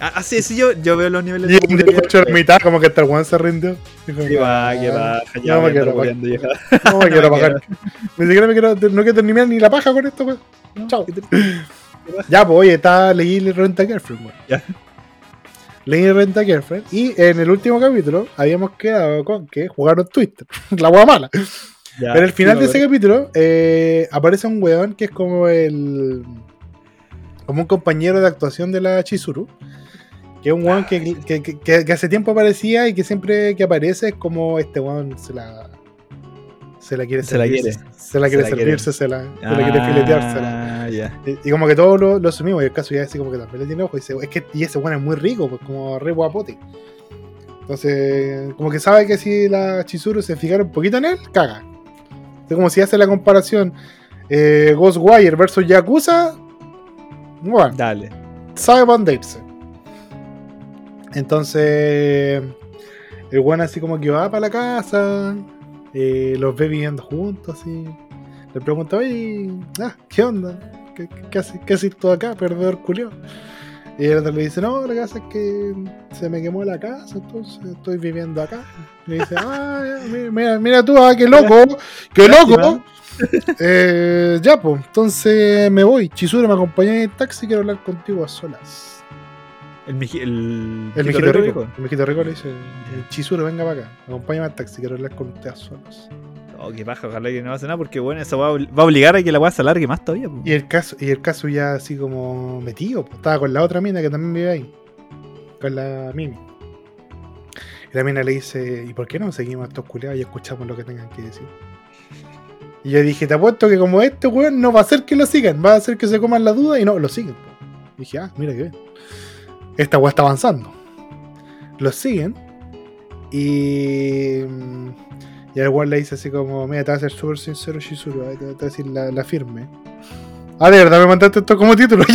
Así es, yo, yo veo los niveles Y un día popularidad. hecho la mitad, como que hasta el weón se rindió. Dijo, Qué va, "Ah, qué va. No Ya me voy a quiero pagar. No me No quiero me pagar. Ni siquiera me quiero, no quiero terminar ni la paja con esto, weón. No, Chao. Ya, pues oye, está leí Renta Girlfriend, weón. Ya. Leí Renta Girlfriend y en el último capítulo habíamos quedado con que jugaron Twitter. la wea mala. Ya, Pero al final sí, de me ese capítulo eh, aparece un weón que es como el. como un compañero de actuación de la Chizuru. Que es un weón que, que- que- que- que hace tiempo aparecía y que siempre que aparece es como este weón se la. Se la quiere Se la servirse, quiere. Se la Se quiere quiere. servirse, se la, se la quiere fileteársela. Ah. Y, y como que todos lo, lo asumimos, y el caso ya así como que también le tiene ojo. Y dice, es que y ese weón es muy rico, pues como re guapote. Entonces, como que sabe que si la Chizuru se fijara un poquito en él, caga. Es como si hace la comparación eh, Ghostwire versus Yakuza. Bueno, Dale. sabe para. Entonces, el weón así como que va para la casa, eh, los ve viviendo juntos, así. Le pregunta, oye, ah, ¿qué onda? ¿Qué, qué, haces, qué haces tú acá, perdedor culio? Y el otro le dice, no, la casa es que se me quemó la casa, entonces estoy viviendo acá. Y le dice, ah, mira, mira, mira tú, ah, qué loco, qué loco. Eh, ya, pues, entonces me voy. Chizuru me acompaña en el taxi, quiero hablar contigo a solas. El, miji- el, El mijito rico. rico. El mijito rico le dice, "Eh, Chizuru, venga para acá, acompáñame al taxi, quiero hablar con usted a solas. Oh, qué paja, ojalá que no pase nada porque bueno, eso va va a obligar a que la weá se alargue más todavía. po. Y el caso, y el caso ya así como metido, pues, estaba con la otra mina que también vive ahí. Con la Mimi. Y la mina le dice, ¿y por qué no seguimos a estos culiados y escuchamos lo que tengan que decir? Y yo dije, te apuesto que como este weón no va a hacer que lo sigan, va a hacer que se coman la duda y no, lo siguen. po. Y dije, ah, mira que bien. Esta weá está avanzando. Lo siguen. Y. Y el weón le dice así como, mira, te voy a ser súper sincero, Shizuru, te voy a decir la, la firme. Ah, de verdad me mandaste esto como título.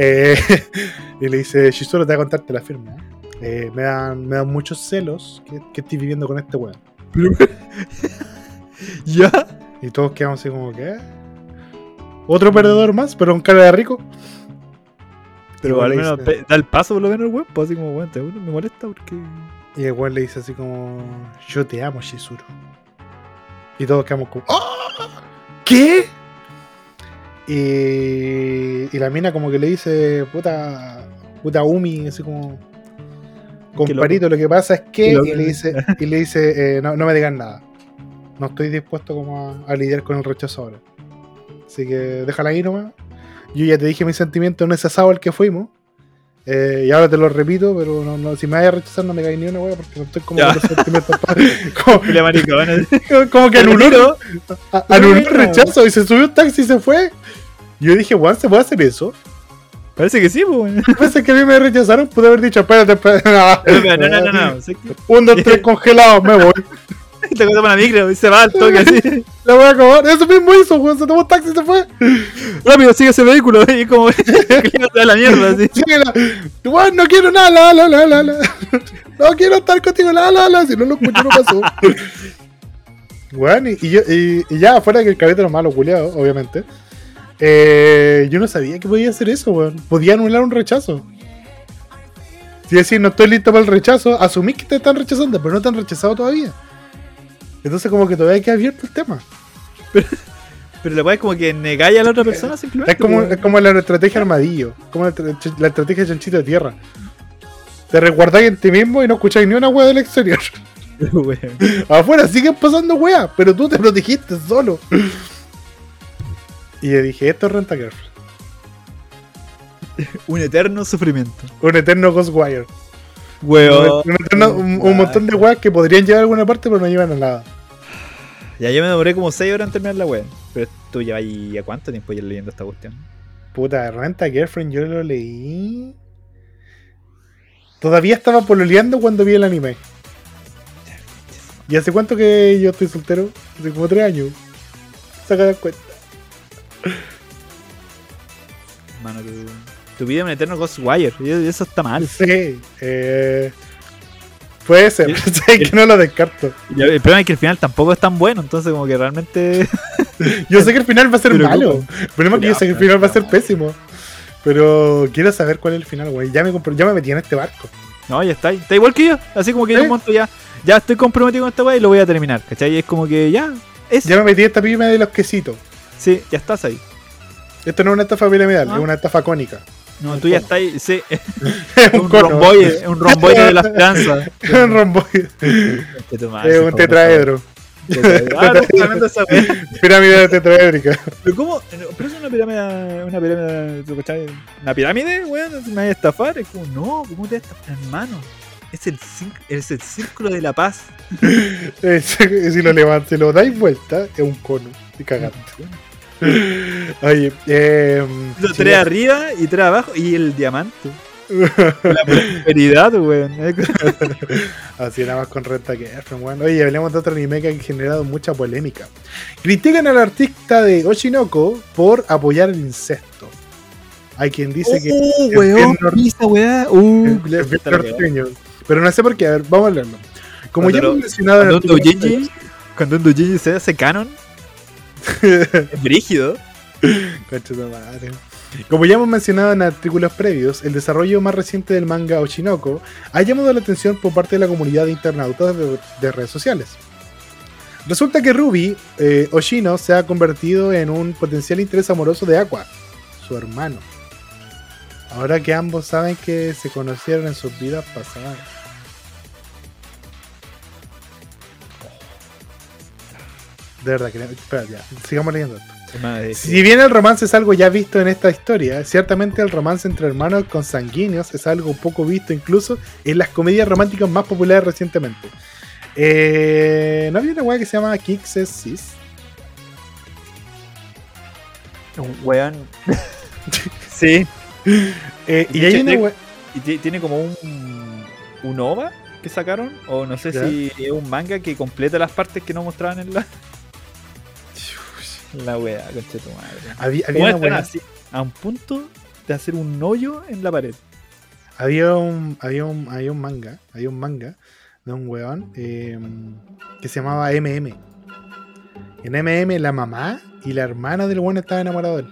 Eh, y le dice, Shizuru, te voy a contarte la firme. ¿eh? Eh, me, dan, me dan muchos celos que, que estoy viviendo con este weón. ¿Ya? Y todos quedamos así como, ¿qué? Otro perdedor más, pero con cara de rico. Pero Igual le dice- da el paso por lo menos el weón, pues así como, weón, te- me molesta porque. Y el weón le dice así como, yo te amo, Shizuru. Y todos quedamos como, "¡Ah! ¿Qué? Y, y la mina como que le dice, puta, puta Umi, así como, comparito, lo que pasa es que, y le dice, y le dice eh, no, no me digan nada. No estoy dispuesto como a, a lidiar con el rechazo ahora. Así que déjala ahí nomás. Yo ya te dije mis sentimientos en ese asado al que fuimos. Eh, y ahora te lo repito, pero no, no, si me vayas a rechazar no me cae ni una hueá porque no estoy como con los sentimientos como, como que anuló, anuló el Bueno. rechazo y se subió un taxi y se fue. Yo dije, Juan, ¿se puede hacer eso? Parece que sí, pues, weón. Parece que a mí me rechazaron, pude haber dicho, espérate, espérate. No, no, no, no. Un, dos, tres congelados, me voy. Te cosa para la micro y se va al toque así. La voy a acabar. Eso mismo hizo, Juan. Se tomó un taxi y se fue. Rápido, sigue ese vehículo. Y como da la mierda así. Síguela. Juan, no quiero nada, la, la, la, la, la. No quiero estar contigo, la, la, la. Si no lo escucho, no pasó. Bueno, y, y yo, y, y ya, fuera que el capítulo malo, culiado, obviamente. eh, yo no sabía que podía hacer eso, weón. Podía anular un rechazo. Si decir, no estoy listo para el rechazo, asumí que te están rechazando, pero no te han rechazado todavía. Entonces, como que todavía queda abierto el tema. Pero la weá es como que negáis a la otra persona simplemente. Es como, weón. es como la estrategia armadillo, como la, la estrategia de chanchito de tierra. Te resguardáis en ti mismo y no escucháis ni una wea del exterior. Afuera siguen pasando weas, pero tú te protegiste solo. Y yo dije, esto es Renta Girlfriend. Un eterno sufrimiento. Un eterno Ghostwire. Weón. Un, eterno- un- un montón de weas que podrían llevar a alguna parte, pero no llevan a nada. Ya yo me demoré como 6 horas en terminar la web. Pero tú ya ahí a cuánto tiempo ya leyendo esta cuestión. Puta, Renta Girlfriend, yo lo leí. Todavía estaba pololeando cuando vi el anime. ¿Y hace cuánto que yo estoy soltero? Hace como tres años. Saca la cuenta. Tu un eterno Ghostwire. Y eso está mal. Sí, eh, puede ser, que no lo descarto. Y el problema es que el final tampoco es tan bueno. Entonces, como que realmente. Yo sé que el final va a ser Pero malo. El problema es que yo sé que el final va a ser pésimo. Pero quiero saber cuál es el final, güey. Ya me, compro- ya me metí en este barco. No, ya está ahí. Está igual que yo. Así como que yo ¿Sí? un momento ya. Ya estoy comprometido con esta weá y lo voy a terminar. ¿Cachai? Y es como que ya. Es. Ya me metí en esta pyme de los quesitos. Sí, ya estás ahí. Esto no es una estafa piramidal, Ah. es una estafa cónica. No, tú ya estás ahí. Sí, es un romboide. Un romboide de la esperanza. Es un romboide. Es un tetraedro. Ah, no, esa. Pirámide tetraédrica. Pero ¿cómo? Pero es una pirámide, una pirámide. ¿Una pirámide, weón? ¿Me vas a estafar? Es como, no, ¿cómo te vas a estafar, hermano? Es el, es el círculo de la paz. Si lo levantas, si lo dais vuelta, es un cono. Y cagaste. Oye, eh. Tres arriba y tres abajo y el diamante. La prosperidad, weón. Así nada más con Renta que bueno. Oye, hablemos de otro anime que ha generado mucha polémica. Critican al artista de Oshinoko por apoyar el incesto. Hay quien dice que Uh, weón, esa weá. Uh. Pero no sé por qué, a ver, vamos a leerlo. Como ya hemos mencionado en doujinshi, cuando se hace canon, es brígido. Como ya hemos mencionado en artículos previos, el desarrollo más reciente del manga Oshinoko ha llamado la atención por parte de la comunidad de internautas de, de redes sociales. Resulta que Ruby eh, Oshino se ha convertido en un potencial interés amoroso de Aqua, su hermano. Ahora que ambos saben que se conocieron en sus vidas pasadas. De verdad, que espera, ya, sigamos leyendo esto. Si bien el romance es algo ya visto en esta historia, ciertamente el romance entre hermanos consanguíneos es algo poco visto incluso en las comedias románticas más populares recientemente. Eh, ¿No había una weá que se llama Kixes Sis? Un weón. sí. Eh, y De hay una. Y tiene como un. Un OVA que sacaron. O no sé Ya. si es un manga que completa las partes que no mostraban en la. La wea, conche tu madre. Había, había, ¿Cómo una weá- así? A un punto de hacer un hoyo en la pared. había un, había un, había un manga, había un manga de un weón eh, que se llamaba MM. En MM la mamá y la hermana del weón estaban enamorados de él.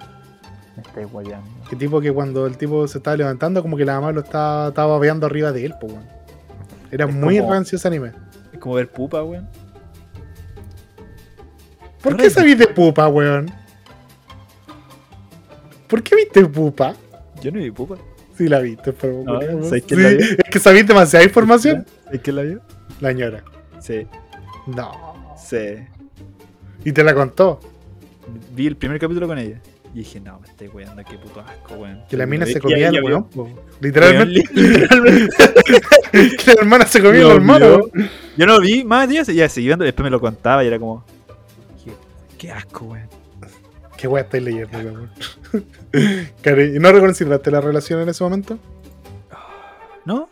Me estoy guayando. Que tipo que cuando el tipo se estaba levantando, como que la mamá lo estaba, estaba babeando arriba de él, pues weón. Era Es muy como- rancio ese anime. Es como ver pupa, weón. ¿Por ¿No qué sabís de pupa, weón? ¿Por qué viste pupa? Yo no vi pupa. Sí la viste, pero... No. ¿sabes Sí, la vio? Es que sabís demasiada información. ¿Es que la vio? La ñora. Sí, No. sí. Y te la contó. Vi el primer capítulo con ella. Y dije, no, me estoy weando, qué puto asco, weón. Que la mina Y- se y- comía y- y- weón, Literalmente. literalmente. que la hermana se comía al hermano. Yo no lo vi más días, ya seguí viendo, después me lo contaba y era como. Qué, asco, weón. Qué weá estáis leyendo, weón. ¿Y no reconociste la relación en ese momento? ¿No?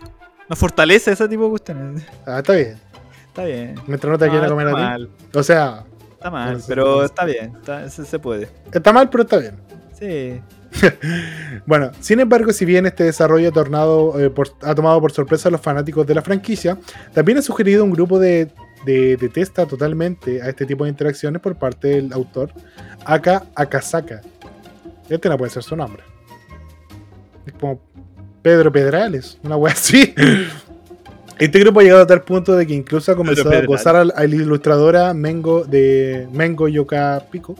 No fortalece ese tipo de cuestiones. Ah, está bien. Está bien. Mientras no te quiera No, comer está a ti. mal, O sea, está mal, pero está bien, está- se, se puede. está mal, pero está bien. Sí. Bueno, sin embargo, si bien este desarrollo ha, tornado, eh, por- ha tomado por sorpresa a los fanáticos de la franquicia, también ha sugerido un grupo de, de, de testa totalmente a este tipo de interacciones por parte del autor Aka Akasaka. Este no puede ser su nombre. Es como Pedro Pedrales, una wea así. Este grupo ha llegado a tal punto de que incluso ha comenzado a acosar a la a la ilustradora Mengo de Mengo Yoka Pico,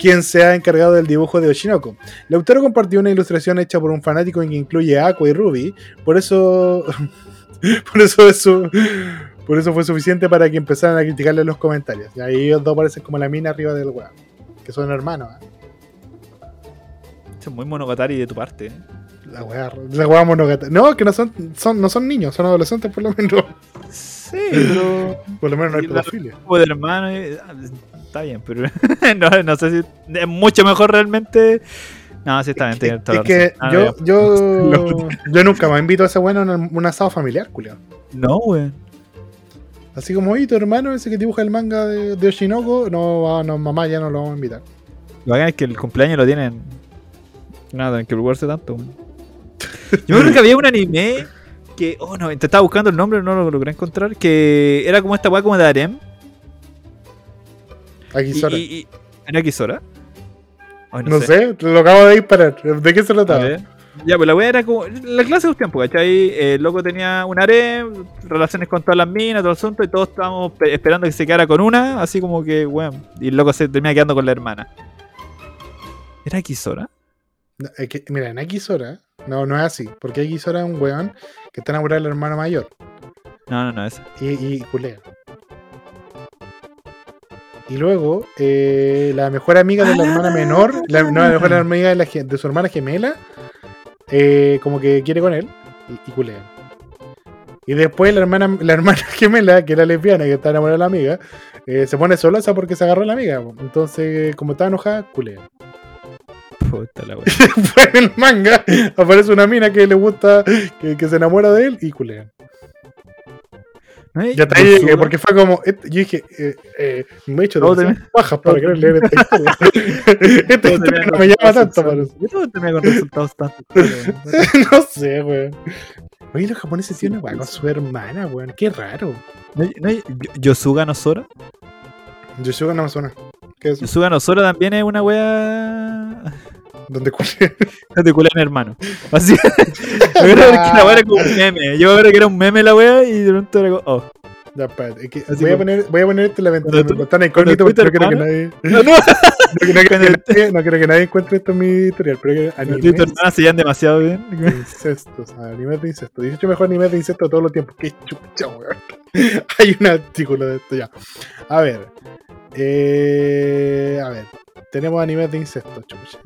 quien se ha encargado del dibujo de Oshinoko. La autora compartió una ilustración hecha por un fanático en que incluye a Aqua y Ruby, por eso por eso es su- por eso fue suficiente para que empezaran a criticarle en los comentarios. Y ahí ellos dos parecen como la mina arriba del weón, que son hermanos. ¿eh? Es muy monogatari de tu parte. ¿eh? La weá, la weá monogatari. No, que no son, son, no son niños, son adolescentes por lo menos. Sí, pero. Por lo menos no hay pedofilia. tipo de hermano. eh, ah, Está bien, pero. no, no sé si. Es mucho mejor realmente. No, sí está bien. Es que. Ah, yo, yo, yo nunca me invito a ese bueno en un- un asado familiar, culiao. No, weón. Así como, oye, tu hermano, ese que dibuja el manga de, de Oshinoko, no, no, mamá, ya no lo vamos a invitar. Lo bacán es que el cumpleaños lo tienen. Nada, tienen que preocuparse tanto. Yo creo que había un anime que. Oh, no, te estaba buscando el nombre, no lo logré encontrar. Que era como esta weá como de Arem. Aquí Y, Sora. y, y- ¿Era Kisora? Ay, no sé. lo acabo de disparar. ¿De qué se trataba? Ya, pues la weá era como. La clase de un tiempo, ¿cachai? El loco tenía un harem, relaciones con todas las minas, todo el asunto, y todos estábamos pe- esperando que se quedara con una, así como que, weón. Y el loco se termina quedando con la hermana. ¿Era Kisora? No, es que, mira, en Sora, no, no es así. Porque Sora es un weón que está enamorado del hermano mayor. No, no, no, esa. y, y culea. Y luego, eh, la mejor amiga de la hermana menor, la, no, la mejor amiga de, la ge- de su hermana gemela, eh, como que quiere con él y, y culea. Y después la hermana, la hermana gemela, que era lesbiana, que está enamorada de la amiga, eh, se pone solosa porque se agarró a la amiga. Entonces, como está enojada, culea. Puta la. Después en el manga aparece una mina que le gusta, que, que se enamora de él y culea. ¿No hay Ya te Yosuga? eh, porque fue como. et- Yo dije, eh, eh, me he hecho demasiadas pajas para querer leer esta historia. esta historia tenía no me llama tanto, parece. Yo termina con resultados weón. No sé, weón. Oye, los japoneses tienen una con su hermana, weón. Qué raro. ¿No no Yosuga no Sora? Yoshuga no me suena. ¿Qué es? Yosuga no Sora también es una wea. ¿Dónde cuál? de culiar hermano. Así. Yo que la wea era como un meme. Yo creo que era un meme la wea y de pronto era como. Oh. Ya, espérate, es que Así voy, a poner, voy a poner esto en la ventana, tú- incógnita porque no quiero que nadie. No, no. No quiero que nadie, no quiero que nadie encuentre esto en mi tutorial, pero que animes tu hermana se llevan demasiado bien. incestos, animes de incestos. 18 mejor animes de incestos de todos los tiempos. Qué chucha, weón. Hay un artículo de esto ya. A ver. Eh, a ver. Tenemos animes de incestos, chucha.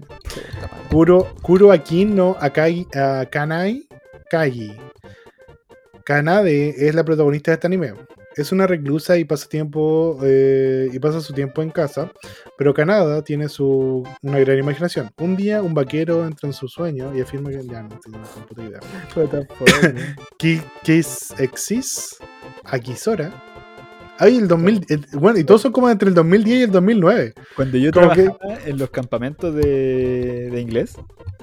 Kuro, Kuro Akin no Akagi, Kanai Kagi. Kanade es la protagonista de este anime. Es una reclusa y pasa tiempo eh, y pasa su tiempo en casa, pero Kanada tiene su una gran imaginación. Un día un vaquero entra en su sueño y afirma que ya no ni puta idea. Ki- Kiss Exis Akisora. Ay, el 2000, el- bueno, y todos son como entre el 2010 y el 2009. Cuando yo Como que- trabajaba en los campamentos de, de inglés,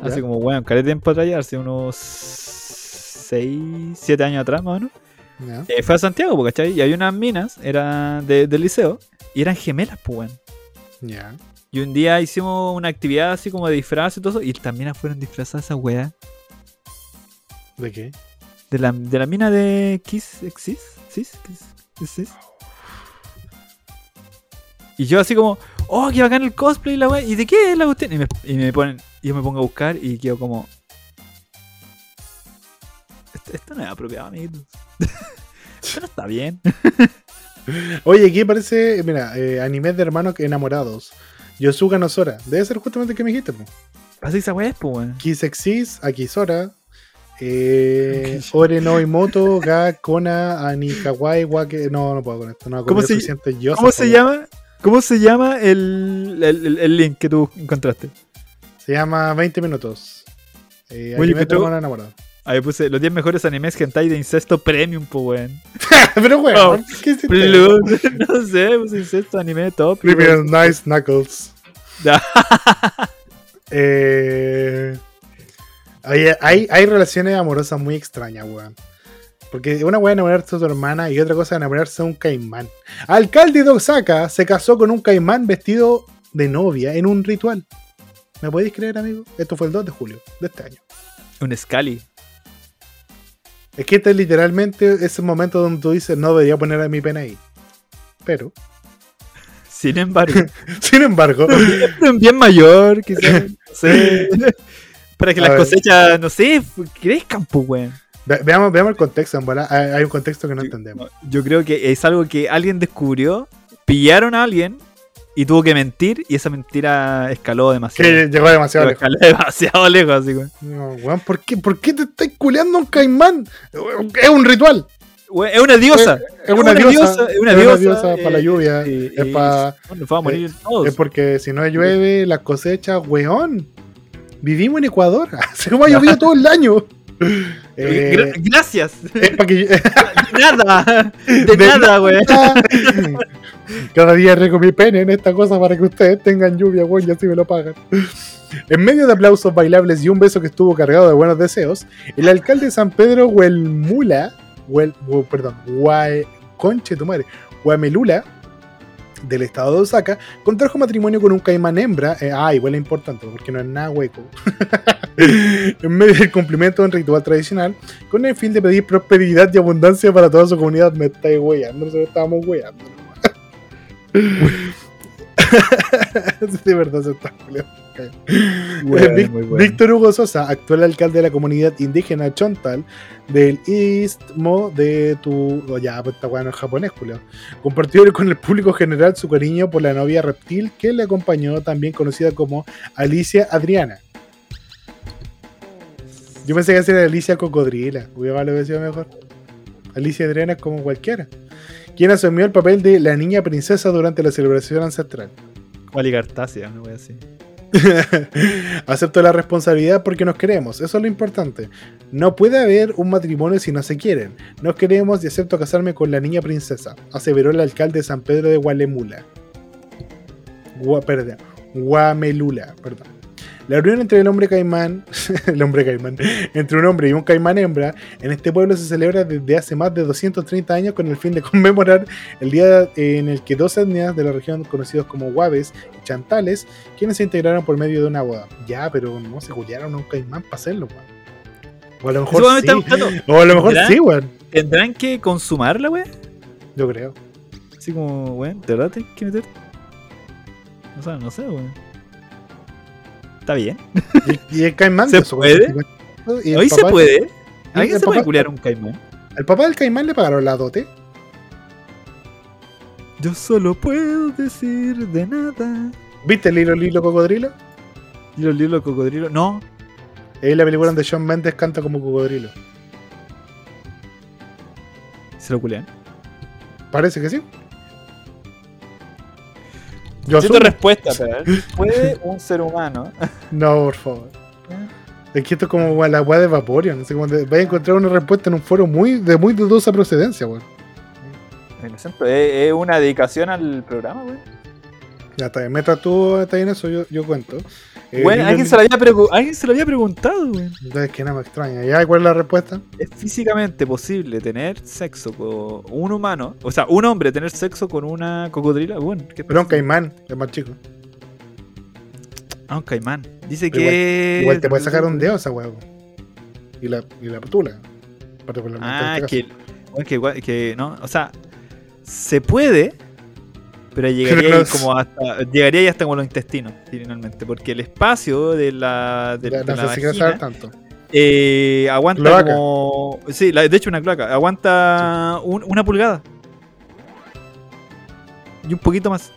hace Ya. como, bueno, de tiempo atrás, hace unos 6, 7 años atrás más o menos, ¿ya? eh, fue a Santiago, ¿cachai? Y había unas minas, eran de- del liceo, y eran gemelas, pues, weón. Ya. Y un día hicimos una actividad así como de disfraz y todo eso, y también fueron disfrazadas esa weá. ¿De qué? De la, de la mina de Kiss Exis. ¿Sis? Kiss- Exis. Y yo así como, oh, qué bacán el cosplay y la weá. ¿Y de qué es la cuestión? Y me, y me ponen, y yo me pongo a buscar y quedo como. Esto, esto no es apropiado, amiguitos. esto no está bien. Oye, aquí aparece, mira, eh, animes de hermanos enamorados. Yosuga no Sora. Debe ser justamente el que me dijiste, po. Así esa weá es, pues weón. Kiss Exis, Akisora. Eh, Ore no Imoto, Ga, Kona, Anikawai, Wake. No, no puedo con esto. No, ¿Cómo se- ¿Cómo se llama? ¿Cómo se llama el, el, el- link que tú encontraste? Se llama 20 minutos. Eh, anime. Ahí puse los 10 mejores animes hentai de incesto premium, pues weón. Pero, weón, Oh, ¿qué hiciste? Blood, no sé, pues incesto anime top. weón. Nice Knuckles. Eh, hay, hay, hay relaciones amorosas muy extrañas, weón. Porque una weá enamorarse de su hermana y otra cosa es enamorarse de un caimán. Alcalde de Osaka se casó con un caimán vestido de novia en un ritual. ¿Me podéis creer, amigo? Esto fue el 2 de julio de este año. Un Scali. Es que este es literalmente ese momento donde tú dices, no debería poner a mi pena ahí. Pero, Sin embargo, sin embargo, un bien mayor, quizás. Sé. Para que A las ver. cosechas, no sé, crezcan, pues weón. Ve- veamos, veamos el contexto, en verdad. Hay hay un contexto que no entendemos. Yo creo que es algo que alguien descubrió, pillaron a alguien y tuvo que mentir y esa mentira escaló demasiado. Que llegó demasiado lejos. escaló demasiado lejos, así, weón. No, weón, ¿por qué, ¿por qué te estás culeando a un caimán? Es un ritual. Es una diosa. Es una diosa. Es una Es una diosa. para la lluvia, sí, es y- pa- bueno, vamos a morir todos. Es porque si no llueve, las cosechas, weón. Vivimos en Ecuador. Así como ha llovido todo el año. Eh, Gra- Gracias. es para que. De nada. De, De nada, weón. Cada día rego mi pene en esta cosa para que ustedes tengan lluvia, weón, y así me lo pagan. En medio de aplausos bailables y un beso que estuvo cargado de buenos deseos, el alcalde de San Pedro, Huelmula, Huel, Hue- perdón, Huae, conche tu madre, Huamelula, del estado de Osaka, contrajo matrimonio con un caimán hembra. eh, ah, igual es importante, porque no es nada hueco. en medio del cumplimiento de un ritual tradicional, con el fin de pedir prosperidad y abundancia para toda su comunidad. Me estáis weyando, nosotros estábamos weyando. de verdad se está culiando. Weón, Vic- muy bueno. Víctor Hugo Sosa, actual alcalde de la comunidad indígena Chontal del Istmo de tu. oh, ya, pues está bueno en japonés, Julio. Compartió con el público general su cariño por la novia reptil que le acompañó, también conocida como Alicia Adriana. Yo pensé que era Alicia Cocodrila, hubiera lo sido mejor. Alicia Adriana es como cualquiera. Quien asumió el papel de la niña princesa durante la celebración ancestral. Como Alicartasia, una wea así. Acepto la responsabilidad porque nos queremos, eso es lo importante. No puede haber un matrimonio si no se quieren. Nos queremos y acepto casarme con la niña princesa, aseveró el alcalde de San Pedro de Gualemula. Gua, perdón, Guamelula, perdón. La unión entre el hombre caimán, el hombre caimán, entre un hombre y un caimán hembra, en este pueblo se celebra desde hace más de 230 años con el fin de conmemorar el día en el que dos etnias de la región, conocidos como guaves y chantales, quienes se integraron por medio de una boda. Ya, pero no se culiaron a un caimán para hacerlo, weón. O a lo mejor sí. O a lo mejor sí, weón. ¿Tendrán que consumarla, weón? Yo creo. Así como, weón, ¿de verdad tienes que meter? O sea, no sé, weón. Está bien. Y, y el caimán ¿Se puede? Y Hoy se puede. ¿Alguien se puede culiar un caimán? ¿Al papá del caimán le pagaron la dote? Yo solo puedo decir de nada. ¿Viste el Lilo Lilo Cocodrilo? ¿Y los libros cocodrilo? No. Es la película donde Sean Mendes canta como cocodrilo. Se lo culean. Parece que sí. Yo Necesito asumo. respuesta, pero ¿puede un ser humano? No, por favor. Es que esto es como la weá de Vaporeon. No sé cómo te- Vas a encontrar una respuesta en un foro muy de muy dudosa procedencia, weón. Es una dedicación al programa, weón. Ya está, mientras tú estás en eso, yo, yo cuento. Eh, Bueno, Lilo- alguien se, lo había pregu- alguien se lo había preguntado, weón. Es que nada me extraña. ¿Ya cuál es la respuesta? ¿Es físicamente posible tener sexo con un humano? O sea, un hombre tener sexo con una cocodrila. Bueno, ¿qué Pero un caimán, es más chico. Ah, un caimán. Dice Pero que. Igual te puede sacar un dedo esa weá. Y la, y la putula. Particularmente Ah, en este que, caso. bueno, que, igual- que no, o sea, se puede, pero llegaría Pero como hasta, llegaría ahí hasta con los intestinos, finalmente, porque el espacio de la, de, de la vagina tanto. eh, aguanta Cloaca. como, sí, la- de hecho una cloaca, aguanta un- una pulgada y un poquito más.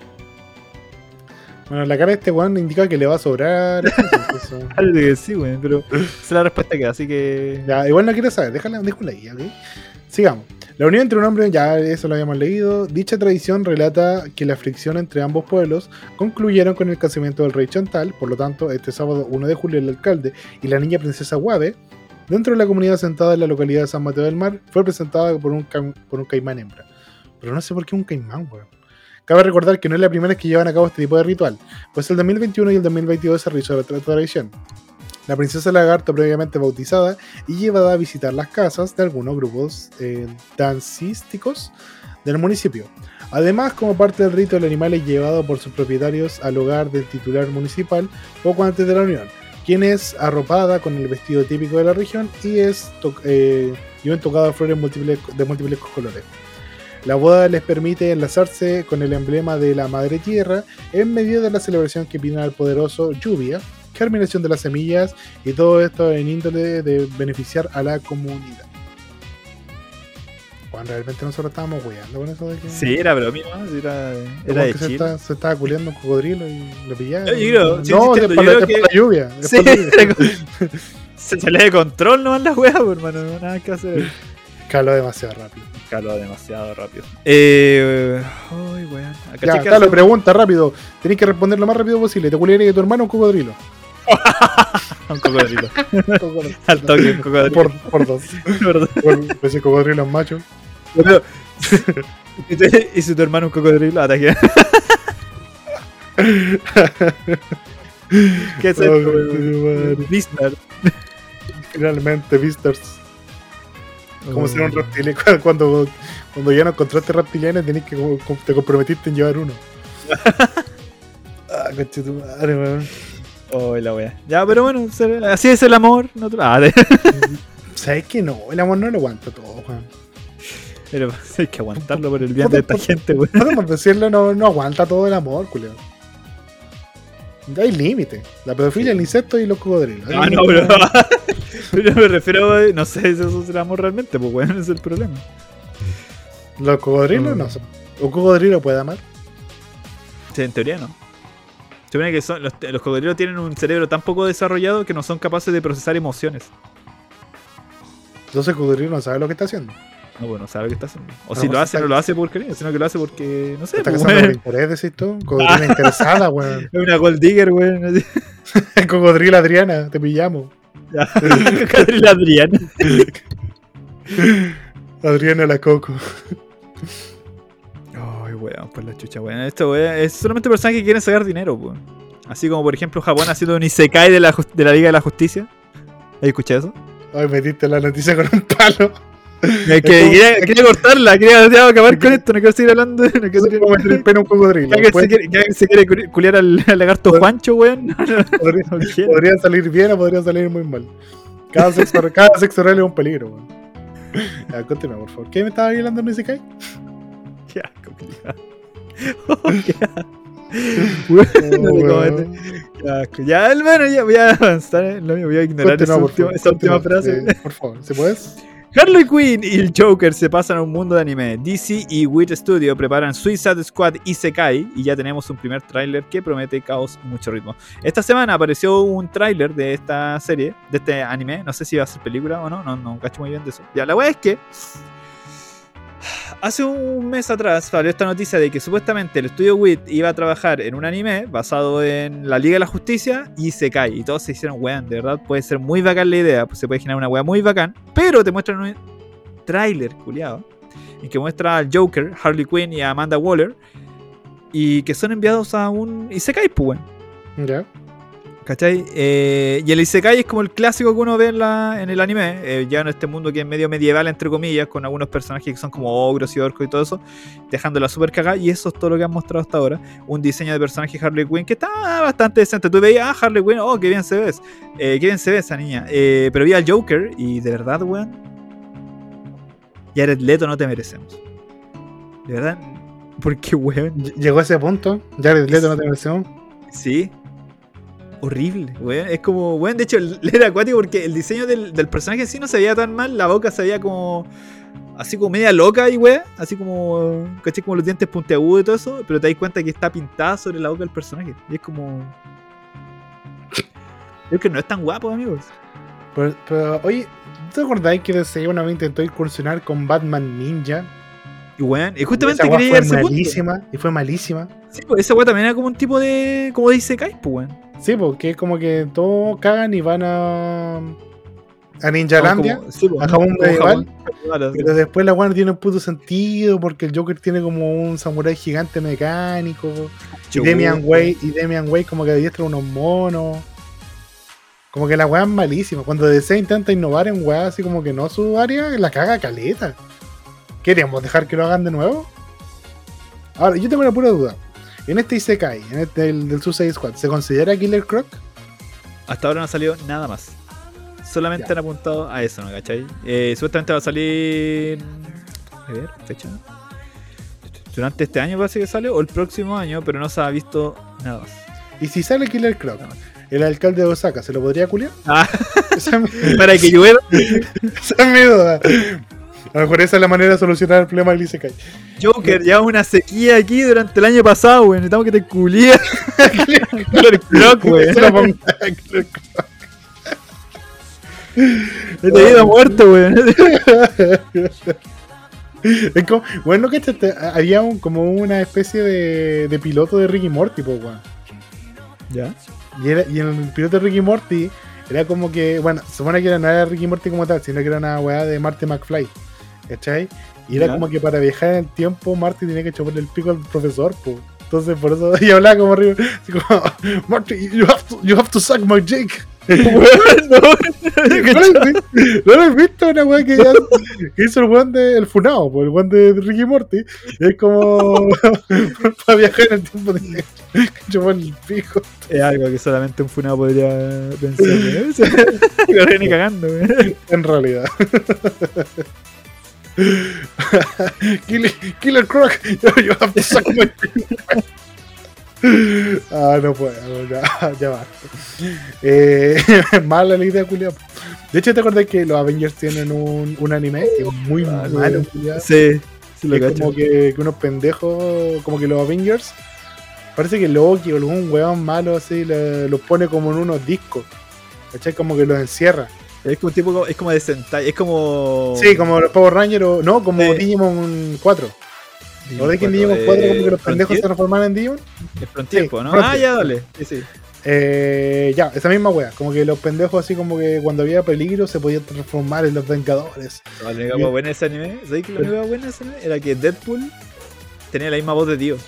Bueno, la cara de este weón indica que le va a sobrar. entonces, Algo que sí, güey, pero esa es la respuesta que da, así que ya, igual no quiero saber, déjala, déjala ahí, ¿ok? Sigamos. La unión entre un hombre, ya eso lo habíamos leído. Dicha tradición relata que la fricción entre ambos pueblos concluyeron con el casamiento del rey Chantal. Por lo tanto, este sábado 1 de julio, el alcalde y la niña princesa Guave, dentro de la comunidad asentada en la localidad de San Mateo del Mar, fue presentada por un, caimán hembra. Pero no sé por qué un caimán, weón. Cabe recordar que no es la primera vez que llevan a cabo este tipo de ritual, pues el 2021 y el 2022 se realizó otra tradición. La princesa lagarto previamente bautizada y llevada a visitar las casas de algunos grupos eh, dancísticos del municipio. Además, como parte del rito, el animal es llevado por sus propietarios al hogar del titular municipal poco antes de la unión, quien es arropada con el vestido típico de la región y es eh, y un tocado de flores de múltiples colores. La boda les permite enlazarse con el emblema de la Madre Tierra en medio de la celebración que piden al poderoso lluvia, germinación de las semillas y todo esto en índole de beneficiar a la comunidad. Juan, realmente nosotros estábamos weando con eso de que. Sí, era. Sí, Era, era de que se, Chile. está- se estaba culiando un cocodrilo y lo pillaron. Yo creo, sí, no, sí, es para, la- que- lluvia. es Sí, para la lluvia. se salía de control nomás la wea, pues, hermano. No, nada que hacer. Caló demasiado rápido. Caló demasiado rápido. Eh. Ay, weón. Acá Ya, Carlos, pregunta rápido. Tenés que responder lo más rápido posible. ¿Te culiaría que tu hermano un cocodrilo? Un cocodrilo. Al toque, un cocodrilo. por, por dos. Por ese cocodrilo es macho. Pero- y si tu hermano un cocodrilo, ataque. ¿Qué es esto? madre. Vistar. Finalmente, Visters. Como Oh. si era un reptiliano. Cuando, cuando, ya no encontraste reptilianos, tenés que te comprometiste en llevar uno. ah, coche tu madre, weón. Oh, la wea. Ya, pero bueno, así es el amor. No te- ah, de- ¿Sabes que no? El amor no lo aguanta todo, weón. pero hay que aguantarlo por el bien de esta gente, weón. Podemos decirlo, no, no aguanta todo el amor, culero. Hay límite. La pedofilia, el insecto y los cocodrilos. Ah, no, límite. pero. pero me refiero, eh, no sé si eso es el amor realmente, pues weón, es el problema. Los cocodrilos Mm. no son. ¿Un cocodrilo puede amar? Sí, en teoría no. Se supone que son, los, los cocodrilos tienen un cerebro tan poco desarrollado que no son capaces de procesar emociones. Entonces el cocodrilo no sabe lo que está haciendo. No, bueno, sabe lo que está haciendo. O si pues lo hace, está- no lo hace por querer, sino que lo hace porque, no sé, Está pues, casando por interés, decís tú. Cocodrilo interesada, weón. Es una gold digger, weón. Cocodrilo Adriana, te pillamos. Cocodrilo Adriana. Adriana la Coco. Ay, weón, por la chucha, weón. Esto, weón, es solamente personas que quieren sacar dinero, weón. Así como, por ejemplo, Japón haciendo un Isekai de la, de la Liga de la Justicia. ¿Has escuchado eso? Ay, metiste la noticia con un palo. Es que quería, quería cortarla, quería acabar con esto, no quiero seguir hablando. No quiero seguir... como meter el a un cocodrilo. Ya que, se Puede- quiere, ya que se quiere cu- culiar al, al lagarto Pues- Juancho, weón. No, no, podría, no quiero. podría salir bien o podría salir muy mal. Cada sexo, cada sexo oral es un peligro, weón. Ya, continúa, por favor. ¿Qué me estaba hablando en ese kai? Qué asco. Oh, qué asco. Weón, no te cometes. Qué asco. Ya, bueno, ya voy a avanzar en lo mío, voy a ignorar esa última, esa última frase. eh, por favor, ¿se puedes? Harley Quinn y el Joker se pasan a un mundo de anime. DC y Wit Studio preparan Suicide Squad Isekai y ya tenemos un primer tráiler que promete caos y mucho ritmo. Esta semana apareció un tráiler de esta serie, de este anime. No sé si va a ser película o no, no, no cacho muy bien de eso. Ya, la weá es que hace un mes atrás salió esta noticia de que supuestamente el estudio WIT iba a trabajar en un anime basado en la Liga de la Justicia y se cae. Y todos se hicieron weón, de verdad puede ser muy bacán la idea, pues se puede generar una wea muy bacán, pero te muestran un tráiler, culiado, en que muestra al Joker, Harley Quinn y a Amanda Waller, y que son enviados a un Isekai, pues weón. Ya. ¿Cachai? Eh, y el Isekai es como el clásico que uno ve en, la, en el anime, eh, ya en este mundo que es medio medieval, entre comillas, con algunos personajes que son como ogros y orcos y todo eso, dejándola súper cagada, y eso es todo lo que han mostrado hasta ahora. Un diseño de personaje Harley Quinn que está bastante decente. Tú veías, ah, Harley Quinn, oh, qué bien se ve, eh, qué bien se ve esa niña. Eh, pero vi al Joker, y de verdad, weón, Jared Leto no te merecemos. De verdad, porque, weón, Ll- Llegó a ese punto. Jared Leto no te mereció. Sí. Horrible, weón. Es como, weón, de hecho, el- era acuático porque el diseño del, del personaje en sí no se veía tan mal. La boca se veía como. Así como media loca y weón. Así como. ¿Cachai? Como los dientes puntiagudos y todo eso. Pero te das cuenta que está pintada sobre la boca del personaje. Y es como. Es que no es tan guapo, amigos. Pero, pero, oye, ¿te acordáis que DC una vez intentó incursionar con Batman Ninja? Y weón, y justamente Esa weá quería fue punto. malísima. Y fue malísima. Sí, pues esa weón también era como un tipo de. Como dice Kai, pues weón. Sí, porque como que todos cagan y van a. a Ninjalandia. Como- sí, pues, a como medieval. Pero después la no tiene un puto sentido porque el Joker tiene como un samurái gigante mecánico. Y Demian Way, y Demian Way como que adiestra unos monos. Como que la weá es malísima. Cuando DC intenta innovar en weá así como que no su área, la caga caleta. ¿Queríamos dejar que lo hagan de nuevo? Ahora, yo tengo una pura duda. En este Isekai, en este el, del Suicide Squad, ¿se considera Killer Croc? Hasta ahora no ha salido nada más. Solamente Ya. han apuntado a eso, ¿no? ¿Cachai? Eh, supuestamente va a salir. A ver, fecha. Durante este año parece que sale, o el próximo año, pero no se ha visto nada más. Y si sale Killer Croc, el alcalde de Osaka, ¿se lo podría culiar? Ah, para que llueva. esa es mi duda. A lo mejor esa es la manera de solucionar el problema del Isekai. Joker, lleva una sequía aquí durante el año pasado, weón. Necesitamos que te culías. Killer Croc, weón. Eso lo pongo- Te he ido muerto, weón. Es como, bueno, que había un, como una especie de, de piloto de Ricky Morty, pues, weón. Ya. Y, era- y en el piloto de Ricky Morty era como que, bueno, se supone que era- no era Ricky Morty como tal, sino que era una weá de Marty McFly. ¿Cachai? Y era Ya. como que para viajar en el tiempo, Marty tenía que chuparle el pico al profesor, pues. Entonces, por eso, y hablaba como arriba, así como, Marty, you have to, you have to suck my dick. No. ¿No lo has visto? ¿No lo has visto? Una weá que, que hizo el weón de el Funao, pues, el weón de Ricky Morty. Es como para viajar en el tiempo, que chuparle el pico. Es algo que solamente un funado podría pensar. Corre ni cagando, weón. En realidad. Killer, Killer Croc, you have to suck my. Ah, no puedo, ya, ya va. Eh, mala la idea, culiao. De hecho, ¿te acordás que los Avengers tienen un, un anime que es muy Ah, malo, culiao? Sí, sí lo Es como que, que unos pendejos, como que los Avengers, parece que Loki o algún weón malo así los pone como en unos discos. ¿Cachai? Como que los encierra. Es como un tipo, es como de Sentai, es como... Sí, como los Power Rangers o no, como Sí. Digimon 4. Digimon ¿O de que en 4, Digimon 4 como que los eh, pendejos se transforman en Digimon? Es Frontier, Sí, ¿no? Frontier. Ah, ya, dale. Sí, sí. Eh, ya, esa misma wea. Como que los pendejos así como que cuando había peligro se podían transformar en los Vengadores. Cosa buena de ese anime, ¿sabes que la única cosa buena de ese anime? Era que Deadpool tenía la misma voz de Dios.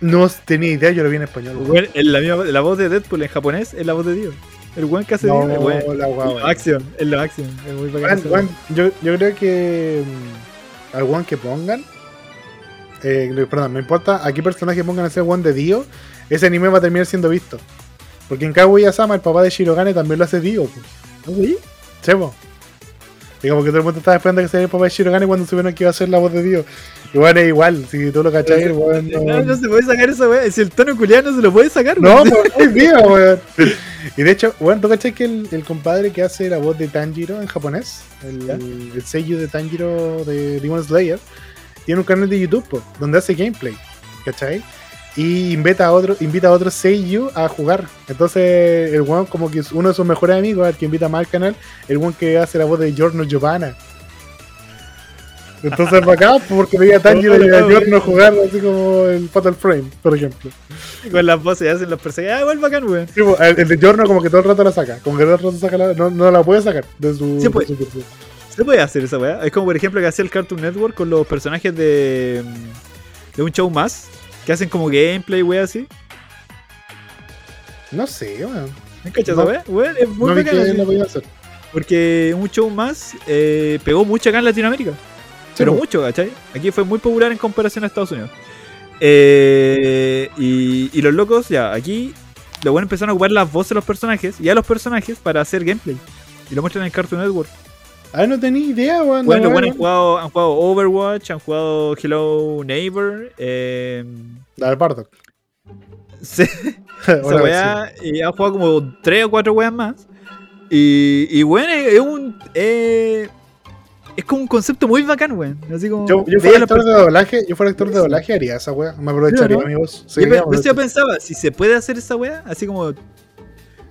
No tenía idea, yo lo vi en español. en la, misma, la voz de Deadpool en japonés es la voz de Dios. El weón que hace No, Dios, el la la acción, es la acción. Es muy bacán. Weón, yo, yo creo que mm, al one que pongan, eh, perdón, no importa a qué personaje pongan a ser one de Dio, ese anime va a terminar siendo visto. Porque en Kaguya-sama, el papá de Shirogane también lo hace Dio. ¿No, güey? Chemo. Digamos que todo el mundo estaba esperando que saliera el papá de Shirogane cuando supieron que iba a ser la voz de Dio. Y bueno, es igual, si tú lo cachai, el weón No, no. no se puede sacar esa weá. Si el tono culiano no se lo puede sacar, No, weón. pues es weón. Y de hecho, weón, ¿tú cachai que el, el compadre que hace la voz de Tanjiro en japonés, el, ¿Ya? el sello de Tanjiro de Demon Slayer, tiene un canal de YouTube po, donde hace gameplay, ¿cachai? Y invita a otro, invita a otro Seiyu a jugar. Entonces, el weón, como que es uno de sus mejores amigos, al que invita más al canal, el weón que hace la voz de Giorno Giovanna. Entonces, bacán, porque veía a Tanjiro y a Giorno jugar así como el Fatal Frame, por ejemplo. Con las voces y hacen los personajes. Ah, igual bacán, weón. Sí, pues, el, el de Giorno como que todo el rato la saca, como que todo el rato saca la, no, no la puede sacar de su, Sí, de pues. su curso. Se puede hacer esa weá. Es como, por ejemplo, que hacía el Cartoon Network con los personajes de. de un show más. Que hacen como gameplay, weá, así. No sé, weón. ¿Me cachas No. es muy No bacán. hacer. Porque un show más eh, pegó mucho acá en Latinoamérica. pero mucho, ¿cachai? Aquí fue muy popular en comparación a Estados Unidos. Eh, y, y los locos, ya, aquí los buenos empezaron a ocupar las voces de los personajes y a los personajes para hacer gameplay. Y lo muestran en Cartoon Network. Ah, no tenía idea, weón. Bueno, no, weón. han jugado, han jugado Overwatch, han jugado Hello Neighbor. Eh, del Bardock. se- esa Bueno, weá, y han jugado como tres o cuatro weas más. Y, y bueno, es un. eh, es como un concepto muy bacán, weón. Así como. Yo, yo fuera actor de doblaje, yo fuera actor de doblaje haría esa weá. Me aprovecharía Sí, ¿no? voz. Sí, Yo, yo pensaba, si se puede hacer esa weá, así como.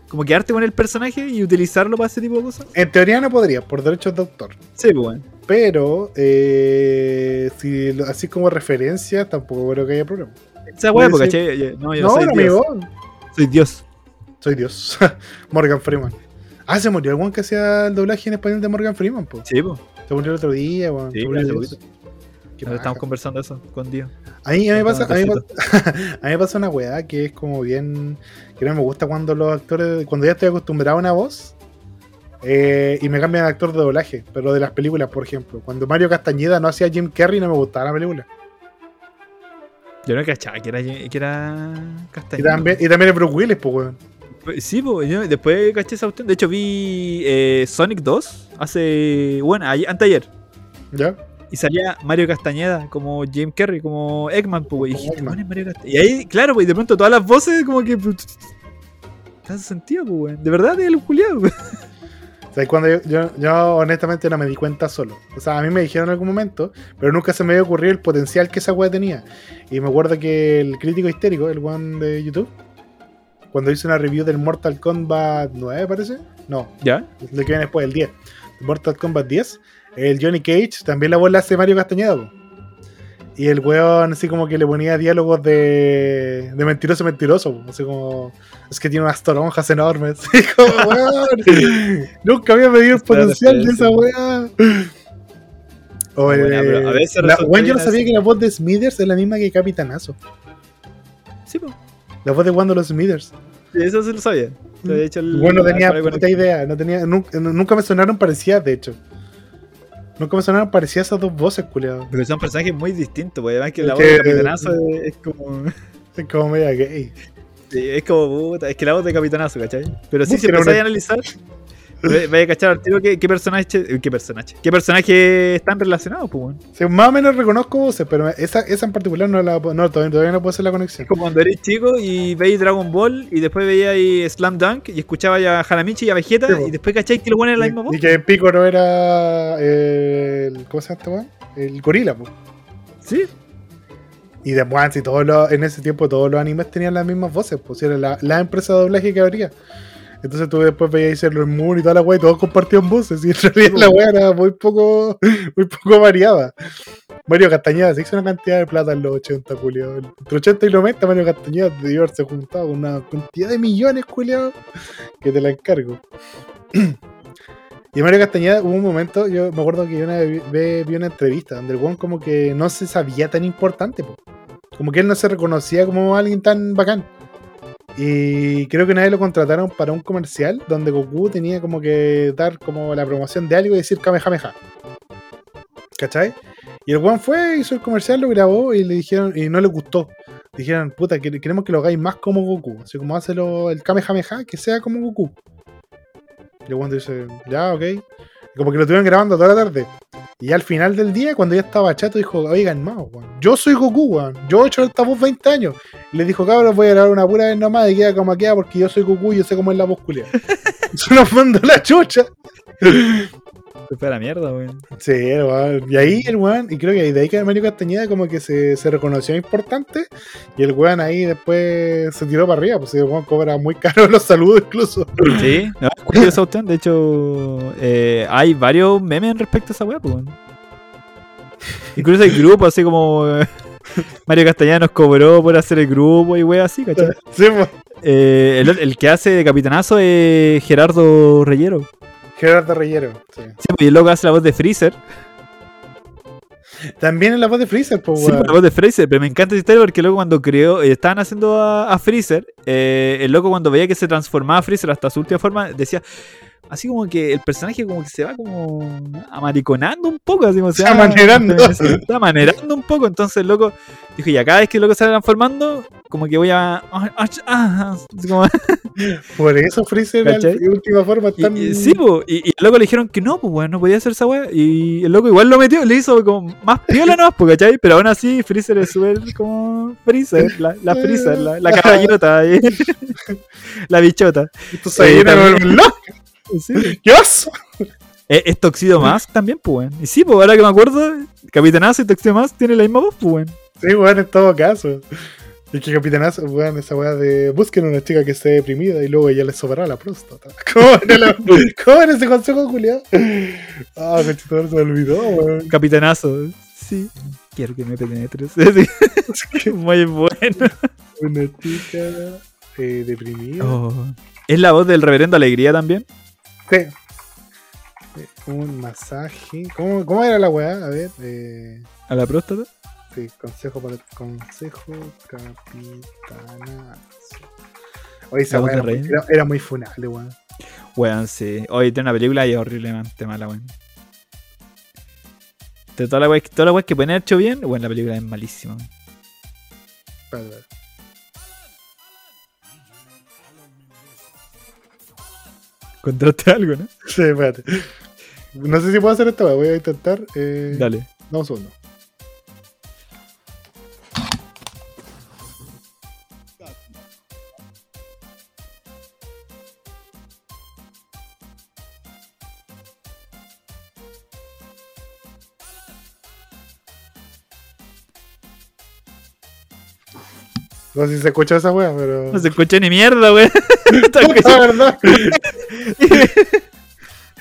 Como quedarte con el personaje y utilizarlo para ese tipo de cosas. En teoría no podría, por derechos de autor. Sí, pues weón. Pero, eh, si, lo- así como referencia, tampoco creo que haya problema. Esa Puede porque ser. ¿cachai? No, yo no, No, soy Dios. Soy Dios. soy Dios. Morgan Freeman. Ah, se murió el que hacía el doblaje en español de Morgan Freeman, po. Sí, pues. Se murió el otro día, weón. Sí, Ahora estamos conversando eso con Dios. A mí, a mí me pasa, a mí, me Estamos pasa- a mí me pasa una weá que es como bien. que no me gusta cuando los actores. cuando ya estoy acostumbrado a una voz. eh, y me cambian de actor de doblaje, pero de las películas, por ejemplo. Cuando Mario Castañeda no hacía Jim Carrey, no me gustaba la película. Yo no cachaba que era, que era Y Castañeda. también, y también es Bruce Willis, pues, weón. Sí, pues, yo después caché esa cuestión. De hecho, vi eh, Sonic 2 hace. Bueno, ayer, anteayer. ¿Ya? Y salía Mario Castañeda como Jim Carrey, como Eggman, pues. Y Como dije, Eggman. "¿Cuál es Mario Castañeda? Y ahí, claro, pues, y de pronto todas las voces, como que. pues, Hace sentido, pues. De verdad, es el Julián, sea, cuando yo, yo, yo honestamente no me di cuenta solo. O sea, a mí me dijeron en algún momento, pero nunca se me había ocurrido el potencial que esa weá tenía. Y me acuerdo que el crítico histérico, el one de YouTube, cuando hizo una review del Mortal Kombat 9, parece. No, ¿Ya? el que viene después, el 10. Mortal Kombat 10. El Johnny Cage también la voz la hace Mario Castañeda. po. Y el weón así como que le ponía diálogos de, de mentiroso mentiroso. po. Así como, es que tiene unas toronjas enormes. Así como, weón. Nunca había medido el potencial de esa weá. O Buena, el- pero a veces la- weón, yo no sabía que la voz de Smithers es la misma que Capitanazo. Sí, pues. La voz de Wando los Smithers. Eso sí lo sabía. Te había hecho el- Bueno, tenía con el- puta idea. No tenía, nunca, nunca me sonaron parecidas, de hecho. Nunca me sonaron parecidas esas dos voces, culiado. Porque son personajes muy distintos, pues además que la voz de que- Capitanazo es, es como. Es como media gay. sí, Es como puta, es que la voz de Capitanazo, ¿cachai? Pero sí, si empezáis una- a analizar, vaya a cachar al tiro qué, qué personaje. ¿Qué personaje? ¿Qué personaje están relacionados, pues, weón? Sí, más o menos reconozco voces, pero esa, esa en particular no la no, todavía, todavía no puedo hacer la conexión. Como cuando eres chico y veis Dragon Ball y después veíais Slam Dunk y escuchabais a Hanamichi y a Vegeta Sí, y después cacháis que lo ponen en la misma voz. Y, que Piccolo era eh, el. ¿Cómo se llama este weón? El gorila, pues. Sí, Y después, si todos los, en ese tiempo todos los animes tenían las mismas voces, pues era la, la empresa de doblaje que habría. Entonces tú después veías Sailor Moon y toda la weá y todos compartían voces. Y en realidad la weá era muy poco, muy poco variada. Mario Castañeda se hizo una cantidad de plata en los 80, culiado. Entre 80 y 90 Mario Castañeda debió haberse juntado con una cantidad de millones, culiado, que te la encargo. Y Mario Castañeda hubo un momento, yo me acuerdo que yo una vez vi una entrevista donde el como que no se sabía tan importante, po. como que él no se reconocía como alguien tan bacán. Y creo que una vez lo contrataron para un comercial donde Goku tenía como que dar como la promoción de algo y decir Kamehameha. ¿Cachai? Y el weón fue, hizo el comercial, lo grabó y le dijeron, y no le gustó. Dijeron, puta, que- queremos que lo hagáis más como Goku. Así como hácelo el Kamehameha, que sea como Goku. Y el weón dice, ya, ok. Como que lo estuvieron grabando toda la tarde. Y al final del día, cuando ya estaba chato, dijo, oigan, más, weón. Yo soy Goku, weón. Yo he hecho esta voz 20 años. Y le dijo, cabrón, voy a grabar una pura vez nomás y queda como queda porque yo soy Goku y yo sé cómo es la voz culia. Se nos mandó la chucha. Se fue a la mierda, weón. Sí, weón. Y ahí el weón, y creo que de ahí que Mario Castañeda como que se, se reconoció importante. Y el weón ahí después se tiró para arriba, pues el weón cobra muy caro los saludos incluso. Sí, no, es curioso esa cuestión. De hecho, eh, hay varios memes respecto a esa weá, pues. weón. Incluso hay grupos así como. Mario Castañeda nos cobró por hacer el grupo y weá así, ¿cachai? Sí, pues. Eh, el, el que hace de capitanazo es Gerardo Reyero. Gerardo Reyero. sí. Sí, pues, y el loco hace la voz de Freezer. También en la voz de Freezer, pues Sí, la voz de Freezer, pero me encanta esa historia porque loco cuando creó, eh, estaban haciendo a, a Freezer, eh, el loco cuando veía que se transformaba Freezer hasta su última forma, decía, así como que el personaje como que se va como amariconando un poco, así como se va- Amanerando. se está amanerando un poco, entonces el loco dijo, ya cada vez que el loco se va transformando, como que voy a... ah, ah, ah", como- Por eso Freezer en última forma y, tan... y- sí, po, y, y el loco le dijeron que no, pues bueno, no podía hacer esa weá. Y el loco igual lo metió, le hizo como más piola no, pues, ¿cachai? Pero aún así, Freezer es súper como Freezer, la, la Freezer, la, la caballota, la bichota. Esto se eh, Sí. ¡Qué oso! Es, es Toxido Mask también, pues, weón. Y sí, pues ahora que me acuerdo, Capitanazo y Toxido Mask tienen la misma voz, pues, weón. Sí, weón, en todo caso. Y que capitanazo, weón, esa weá de busquen una chica que esté deprimida y luego ella le sobrará la próstata. ¿Cómo era, la- ¿Cómo era ese consejo, Julián? Ah, cochito, se me olvidó, weón. Capitanazo, sí. Quiero que me penetres. Sí. Muy bueno. Una chica eh, deprimida. Oh. ¿Es la voz del reverendo Alegría también? Sí. Eh, Un masaje. ¿Cómo, ¿Cómo era la weá? A ver, eh, ¿A la próstata? sí, consejo para el consejo capitanazo. Oye, esa La weá era, muy- Rey. era, era muy funable, weón. Weón, sí. Hoy tiene una película y es horriblemente mala, weón. De todas las weas todas las weas que pueden haber hecho bien, weón, la película es malísima. weón. Contaste algo, ¿no? Sí, espérate. No sé si puedo hacer esta voy a intentar. Eh, Dale. Dame un segundo. No sé si se escucha esa wea, pero. No se escucha ni mierda, weón. La verdad.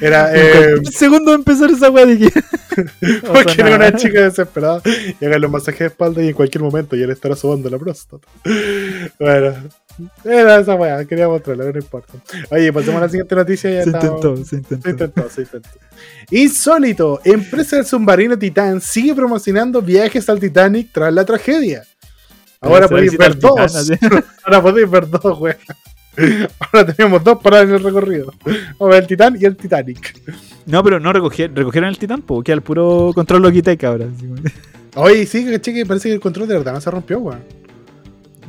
Era, eh, Un segundo de empezar esa weá que. porque era una chica desesperada y hagan los masajes de espalda y en cualquier momento ya le estará sobando la próstata. Bueno, era esa weá, quería mostrarla, no importa. Oye, pasemos a la siguiente noticia. Ya Se estamos- intentó, se intentó. Se intentó, se intentó. Insólito, empresa del submarino Titán sigue promocionando viajes al Titanic tras la tragedia. Ahora podéis ver al dos. Ahora podéis ver dos, weón. Ahora tenemos dos paradas en el recorrido. Vamos el Titán y el Titanic. No, pero no recogieron, recogieron el titán, queda el puro control Logitech ahora. Oye, sí, que cheque, parece que el control de verdad no se rompió, weón.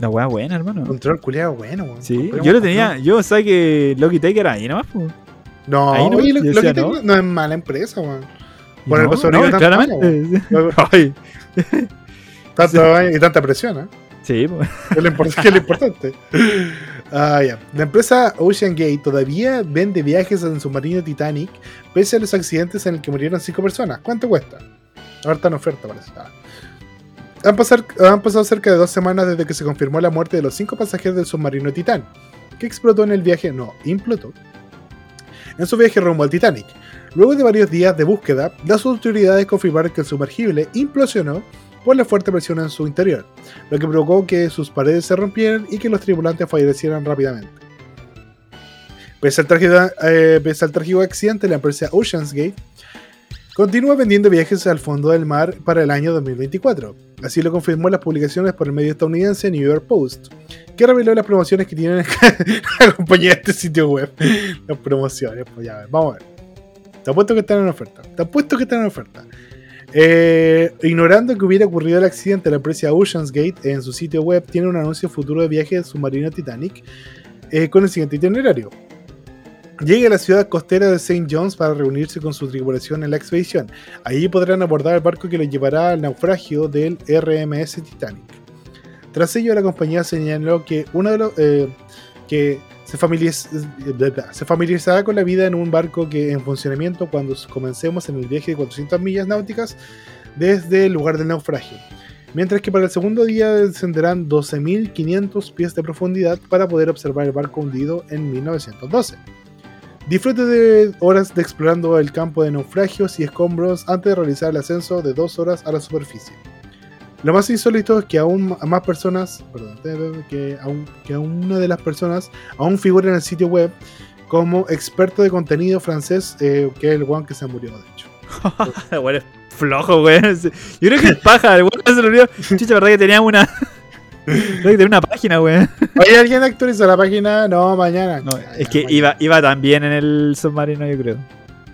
La weá buena, hermano. Control culiado bueno, weón. Sí, yo lo tenía, yo sabía que Logitech era ahí nomás, pues. No, Ahí no, oye, lo, yo lo que decía, tengo no. no es mala empresa, weón. Por no, sobrevivió no, claramente. weón. Tanto y tanta presión, ¿eh? Sí, pues. es lo, que es lo importante. Ah, ya. La empresa Ocean Gate todavía vende viajes en submarino Titanic pese a los accidentes en el que murieron cinco personas. ¿Cuánto cuesta? Ahora está en oferta, parece. Ah. Han, pasar- han pasado cerca de dos semanas desde que se confirmó la muerte de los cinco pasajeros del submarino Titán, que explotó en el viaje, no, implotó, en su viaje rumbo al Titanic. Luego de varios días de búsqueda, las autoridades confirmaron que el sumergible implosionó por la fuerte presión en su interior lo que provocó que sus paredes se rompieran y que los tripulantes fallecieran rápidamente. Pese al, trágico, eh, pese accidente, la empresa Ocean's Gate continúa vendiendo viajes al fondo del mar para el año 2024. Así lo confirmó las publicaciones por el medio estadounidense New York Post, que reveló las promociones que tiene la compañía de este sitio web. Las promociones, pues ya, vamos a ver. Te apuesto que están en oferta. Te apuesto que están en oferta. Eh, ignorando que hubiera ocurrido el accidente, la empresa Ocean's Gate en su sitio web tiene un anuncio futuro de viaje del submarino Titanic eh, con el siguiente itinerario. Llegue a la ciudad costera de St. John's para reunirse con su tripulación en la expedición. Allí podrán abordar el barco que los llevará al naufragio del RMS Titanic. Tras ello, la compañía señaló que uno de los eh, que se, familiariz- se familiarizará con la vida en un barco que en funcionamiento cuando comencemos en el viaje de 400 millas náuticas desde el lugar del naufragio. Mientras que para el segundo día descenderán 12.500 pies de profundidad para poder observar el barco hundido en 1912. Disfrute de horas de explorando el campo de naufragios y escombros antes de realizar el ascenso de dos horas a la superficie. Lo más insólito es que aún más personas, perdón, que aún, que aún una de las personas aún figura en el sitio web como experto de contenido francés, eh, que es el one que se murió, de hecho. Weón es flojo, weón. Yo creo que es paja, el weón se lo olvidó. Chucha, verdad que tenía una. Que tenía una página, weón. Oye, ¿alguien actualiza la página? No, mañana. No, es que mañana. iba, iba también en el submarino, yo creo.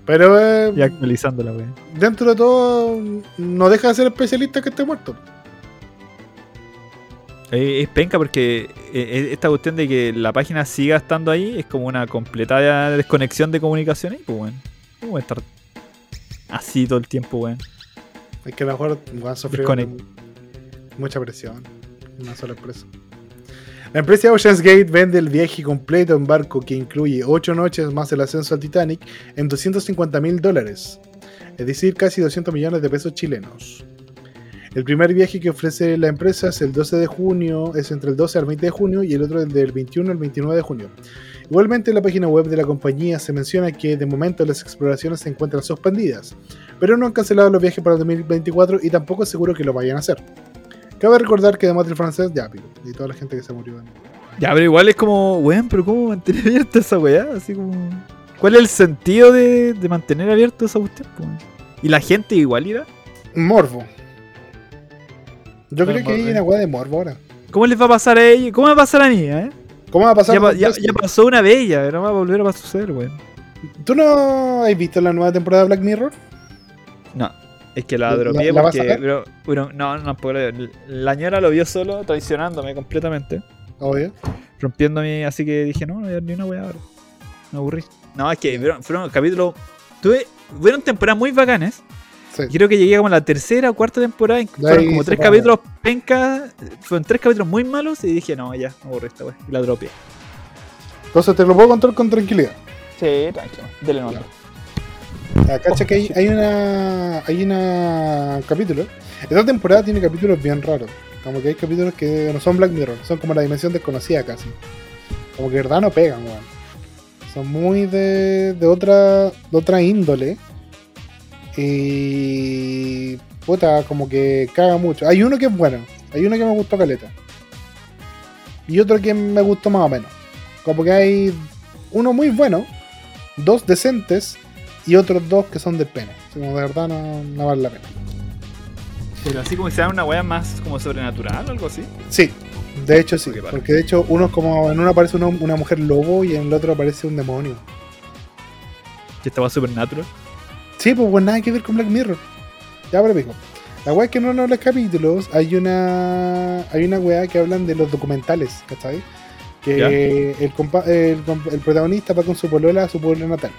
Pero eh, Y actualizándola, weón. dentro de todo, no deja de ser especialista que esté muerto. Eh, Es penca porque eh, esta cuestión de que la página siga estando ahí es como una completa desconexión de comunicaciones. Pues, weón. ¿Cómo voy a estar así todo el tiempo, weón? Es que a lo mejor van a sufrir Desconect- mucha presión. Una sola empresa. La empresa Ocean's Gate vende el viaje completo en barco que incluye 8 noches más el ascenso al Titanic en 250 mil dólares, es decir, casi 200 millones de pesos chilenos. El primer viaje que ofrece la empresa es el 12 de junio, es entre el 12 al 20 de junio y el otro el del 21 al 29 de junio. Igualmente en la página web de la compañía se menciona que de momento las exploraciones se encuentran suspendidas, pero no han cancelado los viajes para el 2024 y tampoco es seguro que lo vayan a hacer. Cabe recordar que además del francés, ya, pico, y toda la gente que se murió. en- Ya, pero igual es como, weón, pero ¿cómo mantener abierta esa weá? Así como. ¿Cuál es el sentido de, de mantener abierto esa cuestión? ¿Y la gente igual irá? Morbo. Yo creo que hay una weá de morbo ahora. ¿Cómo les va a pasar a ellos? ¿Cómo va a pasar a mí, eh? ¿Cómo va a pasar? Ya, ya- ya pasó una ya, no va a volver a suceder, weón. ¿Tú no has visto la nueva temporada de Black Mirror? No, es que la ¿La- dropeé la vas a porque. Pero, pero no, no puedo creer. La ñora lo vio solo, traicionándome completamente. Obvio. Rompiéndome, así que dije, no, no voy a ver ni una weá ahora. Me aburrí. No, es que fueron, fueron capítulos. Tuve. Fueron temporadas muy bacanes. Sí. Creo que llegué como a la tercera o cuarta temporada. Fueron como tres capítulos pencas. Fueron tres capítulos muy malos. Y dije, no, ya, me aburrí esta weá. Y la dropeé. Entonces te lo puedo contar con tranquilidad. Sí, tranquilo. Dele nota. Acá que hay, hay una. Hay una capítulo. Esta temporada tiene capítulos bien raros. Como que hay capítulos que no son Black Mirror, son como la dimensión desconocida casi. Como que de verdad no pegan, weón. Son muy de, de otra de otra índole. Y. Puta, como que caga mucho. Hay uno que es bueno, hay uno que me gustó caleta. Y otro que me gustó más o menos. Como que hay uno muy bueno, dos decentes y otros dos que son de pena. Como de verdad no, no vale la pena. Pero así como que sea una wea más como sobrenatural o algo así. Sí, de hecho sí. Porque de hecho uno es como. En uno aparece uno- una mujer lobo y en el otro aparece un demonio. Que estaba supernatural. Sí, pues, pues nada que ver con Black Mirror. Ya, pero pico. La weá es que en uno de los capítulos hay una. Hay una weá que hablan de los documentales, ¿cachai? Que el, compa- el, protagonista va con su polola a su pueblo natal.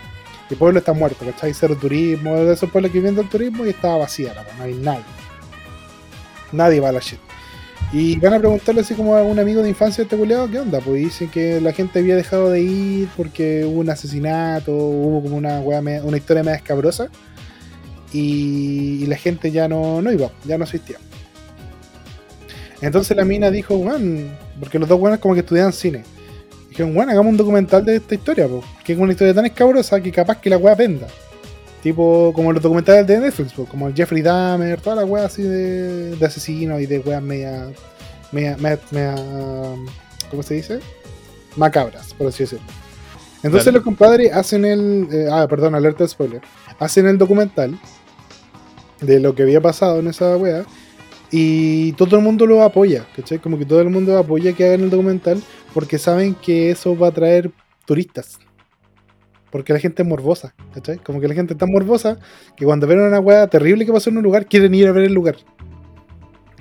El pueblo está muerto, ¿cachai? Cero turismo, de esos pueblos que viven del turismo y estaba vacía la no hay nadie. Nadie va a la shit. Y van a preguntarle así como a un amigo de infancia de este culiado, ¿qué onda? Pues dicen que la gente había dejado de ir porque hubo un asesinato, hubo como una media- una historia media escabrosa y, y la gente ya no, no iba, ya no asistía. Entonces la mina dijo, weón, porque los dos weones como que estudiaban cine. Dijeron, bueno, hagamos un documental de esta historia, po, que es una historia tan escabrosa que capaz que la weá venda. Tipo, como los documentales de Netflix, po, como Jeffrey Dahmer, toda la weá así de, de asesinos y de weas media, media, media, media, ¿cómo se dice? Macabras, por así decirlo. Entonces los compadres hacen el, eh, ah, perdón, alerta de spoiler, hacen el documental de lo que había pasado en esa wea y todo el mundo lo apoya, ¿cachai? Como que todo el mundo apoya que hagan el documental porque saben que eso va a traer turistas. Porque la gente es morbosa, ¿cachai? Como que la gente es tan morbosa que cuando ven una weá terrible que pasó en un lugar, quieren ir a ver el lugar.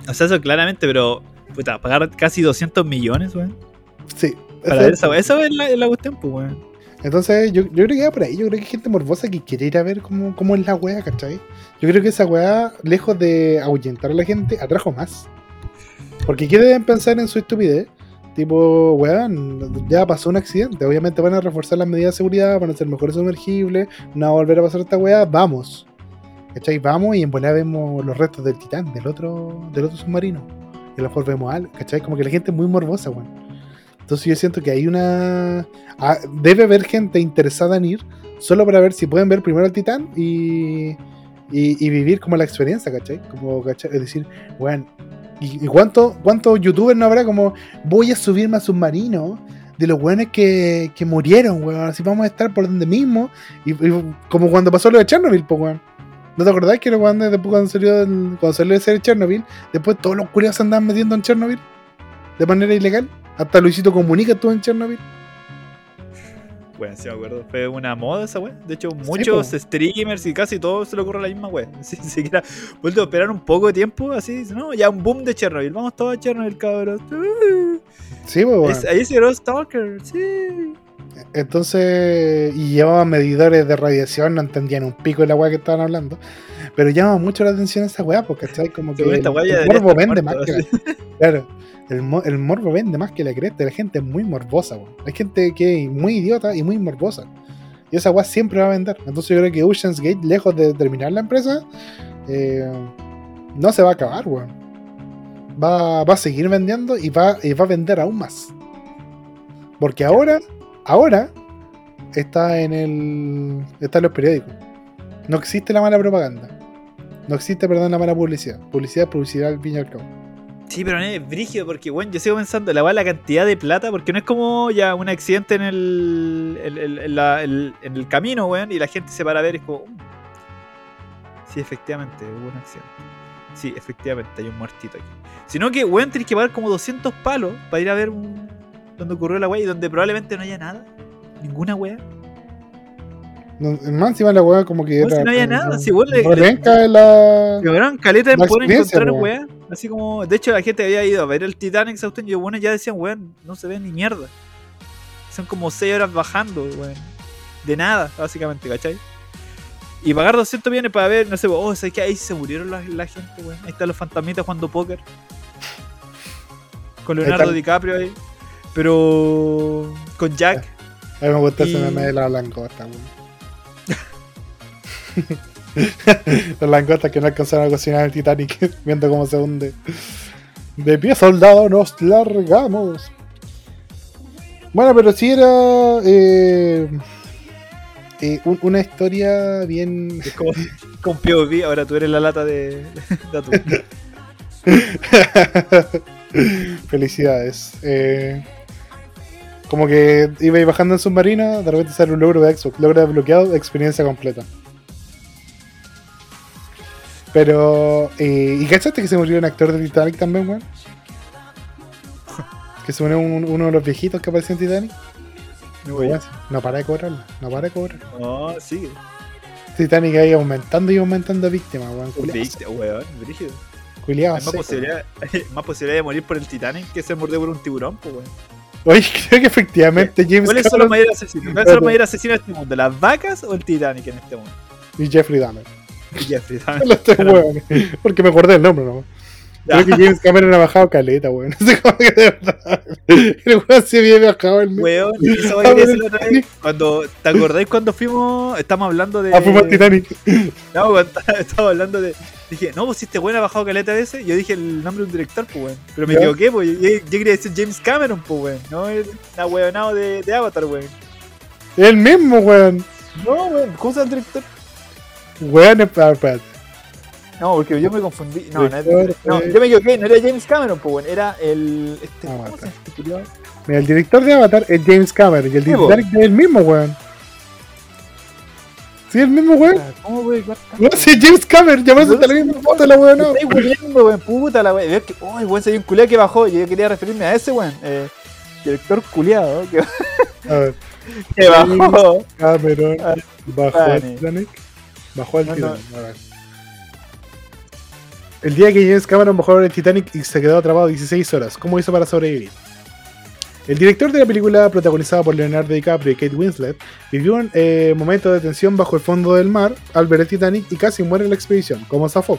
O sea, eso claramente, pero. Puta, pagar casi 200 millones, weón. Sí. Para ver esa es la, la cuestión, pues, weón. Entonces, yo, yo creo que va por ahí. Yo creo que hay gente morbosa que quiere ir a ver cómo, cómo es la weá, ¿cachai? Yo creo que esa weá, lejos de ahuyentar a la gente, atrajo más. Porque quieren pensar en su estupidez. Tipo, weón, ya pasó un accidente. Obviamente van a reforzar las medidas de seguridad, van a ser mejores sumergibles, no va a volver a pasar esta weá. Vamos. ¿Cachai? Vamos y en volada vemos los restos del titán, del otro, del otro submarino. Y a lo mejor vemos algo, ¿cachai? Como que la gente es muy morbosa, weón. Entonces yo siento que hay una... ah, debe haber gente interesada en ir solo para ver si pueden ver primero al titán y, y, y vivir como la experiencia, ¿cachai? Como, ¿cachai? Es decir, weón, ¿y, cuánto, cuántos youtubers no habrá como voy a subirme a submarino? De los weones que, que murieron, weón. Así vamos a estar por donde mismo. Y, como cuando pasó lo de Chernobyl, pues, weón. ¿No te acordás que weones después cuando salió, el- cuando salió de ser Chernobyl, después todos los curiosos andaban metiendo en Chernobyl? De manera ilegal. Hasta Luisito Comunica estuvo en Chernobyl. Bueno, sí me acuerdo. Fue una moda esa wea. De hecho, muchos streamers y casi todos se le ocurre la misma wea. Si siquiera vuelto a esperar un poco de tiempo, así, no, ya un boom de Chernobyl. Vamos todos a Chernobyl, cabros. Uh, Sí, pues, Ahí se llegó Stalker, sí. Entonces, y llevaban medidores de radiación, no entendían un pico de la weá que estaban hablando. Pero llama mucho la atención esa weá, porque ¿cachai? Como que el, esta el vende muerto, más que la, Claro, el, mo- el morbo vende más que la cresta. La gente es muy morbosa, weón. Hay gente que es muy idiota y muy morbosa. Y esa weá siempre va a vender. Entonces yo creo que Ocean's Gate, lejos de terminar la empresa, eh, no se va a acabar, weón. Va, va a seguir vendiendo y va, y va a vender aún más. Porque ahora, ahora, está en el. está en los periódicos. No existe la mala propaganda. No existe, perdón, la mala publicidad. Publicidad, publicidad al fin y al cabo. Sí, pero no es brígido porque, bueno, yo sigo pensando, la, la cantidad de plata, porque no es como ya un accidente en el, en la- el- en el camino, weón, y la gente se para a ver y es como... "Mm". Sí, efectivamente, hubo un accidente. Sí, efectivamente, hay un muertito aquí. Sino que, weón, tenés que pagar como 200 palos para ir a ver un, donde ocurrió la weá y donde probablemente no haya nada. Ninguna weá. No, más encima la weá como que No, si era. no había nada, si vos le- repenca en la. Weón, caleta La poder encontrar weá. Así como, de hecho, la gente había ido a ver el Titanic, cuestión, y weones ya decían, weón, no se ve ni mierda. Son como 6 horas bajando, weón. De nada, básicamente, ¿cachai? Y pagar 200 millones para ver, no sé, oh, ¿sabes qué? Ahí se murieron la, la gente, weón. Ahí están los fantasmitas jugando póker. Con Leonardo. DiCaprio ahí. Pero. Con Jack. A mí me gusta ese Y- meme de la langosta, weón. Las langostas que no alcanzaron a cocinar el Titanic, viendo cómo se hunde. De pie soldado nos largamos. Bueno, pero sí era eh, eh, un- una historia bien... Es como con POV, ahora tú eres la lata de, de atún. Felicidades. Eh, como que iba bajando en submarino, de repente sale un logro de Xbox, logro desbloqueado, experiencia completa. Pero, eh, ¿y cachaste que se murió un actor de Titanic también, weón? Que se murió un- uno de los viejitos que apareció en Titanic. No, Weón, No para de cobrarlo, no para de cobrar. no sigue. Titanic ahí aumentando y aumentando víctimas, weón. Viste, weón, brígido. culiao Hay más seco. posibilidad, hay más posibilidad de morir por el Titanic que ser mordido por un tiburón, pues, weón. Oye, creo que efectivamente James ¿Cuáles son los mayores asesinos? ¿Cuáles son los mayores asesinos de este mundo? ¿Las vacas o el Titanic en este mundo? y Jeffrey Dahmer. Y Jeffrey Dahmer. Los tres weones. Porque me acordé el nombre, ¿no? Creo que James Cameron ha bajado caleta, weón. No sé cómo que de verdad. El weón se había bajado el Weón, decir la otra vez. Cuando, ¿Te acordáis cuando fuimos? Estamos hablando de. Ah, fuimos Titanic. No, cuando estaba hablando de. Dije, no, pues si este weón ha bajado caleta de ese. Yo dije el nombre de un director, pues weón. Pero me ¿Ya? equivoqué, pues. Yo, yo quería decir James Cameron, pues weón. No, una weonado de, de Avatar, weón. El mismo, weón. No, weón. ¿Cómo se llama el director? Weón, espérate. No, porque yo me confundí. No, no, Director, no, yo me equivoqué. No era James Cameron, pues weón. Era el. Este, Ah, ¿Cómo se este? Mira, el director de Avatar es James Cameron y el. Titanic es el mismo, weón. Sí, el mismo, weón. ¿Cómo, weón? No, sí, es James Cameron. Llamándose a la misma foto, la weón. No. Weón, puta la weón. Que, oh, weón se dio un culiado que bajó. Yo quería referirme a ese weón. Eh, director culiado que, A ver, que bajó. Cameron Ah, bajó Titanic. Bajó al No. Titanic. El día que James Cameron bajó al Titanic y se quedó atrapado 16 horas, ¿cómo hizo para sobrevivir? El director de la película, protagonizada por Leonardo DiCaprio y Kate Winslet, vivió un eh, momento de tensión bajo el fondo del mar al ver el Titanic y casi muere en la expedición, como zafó.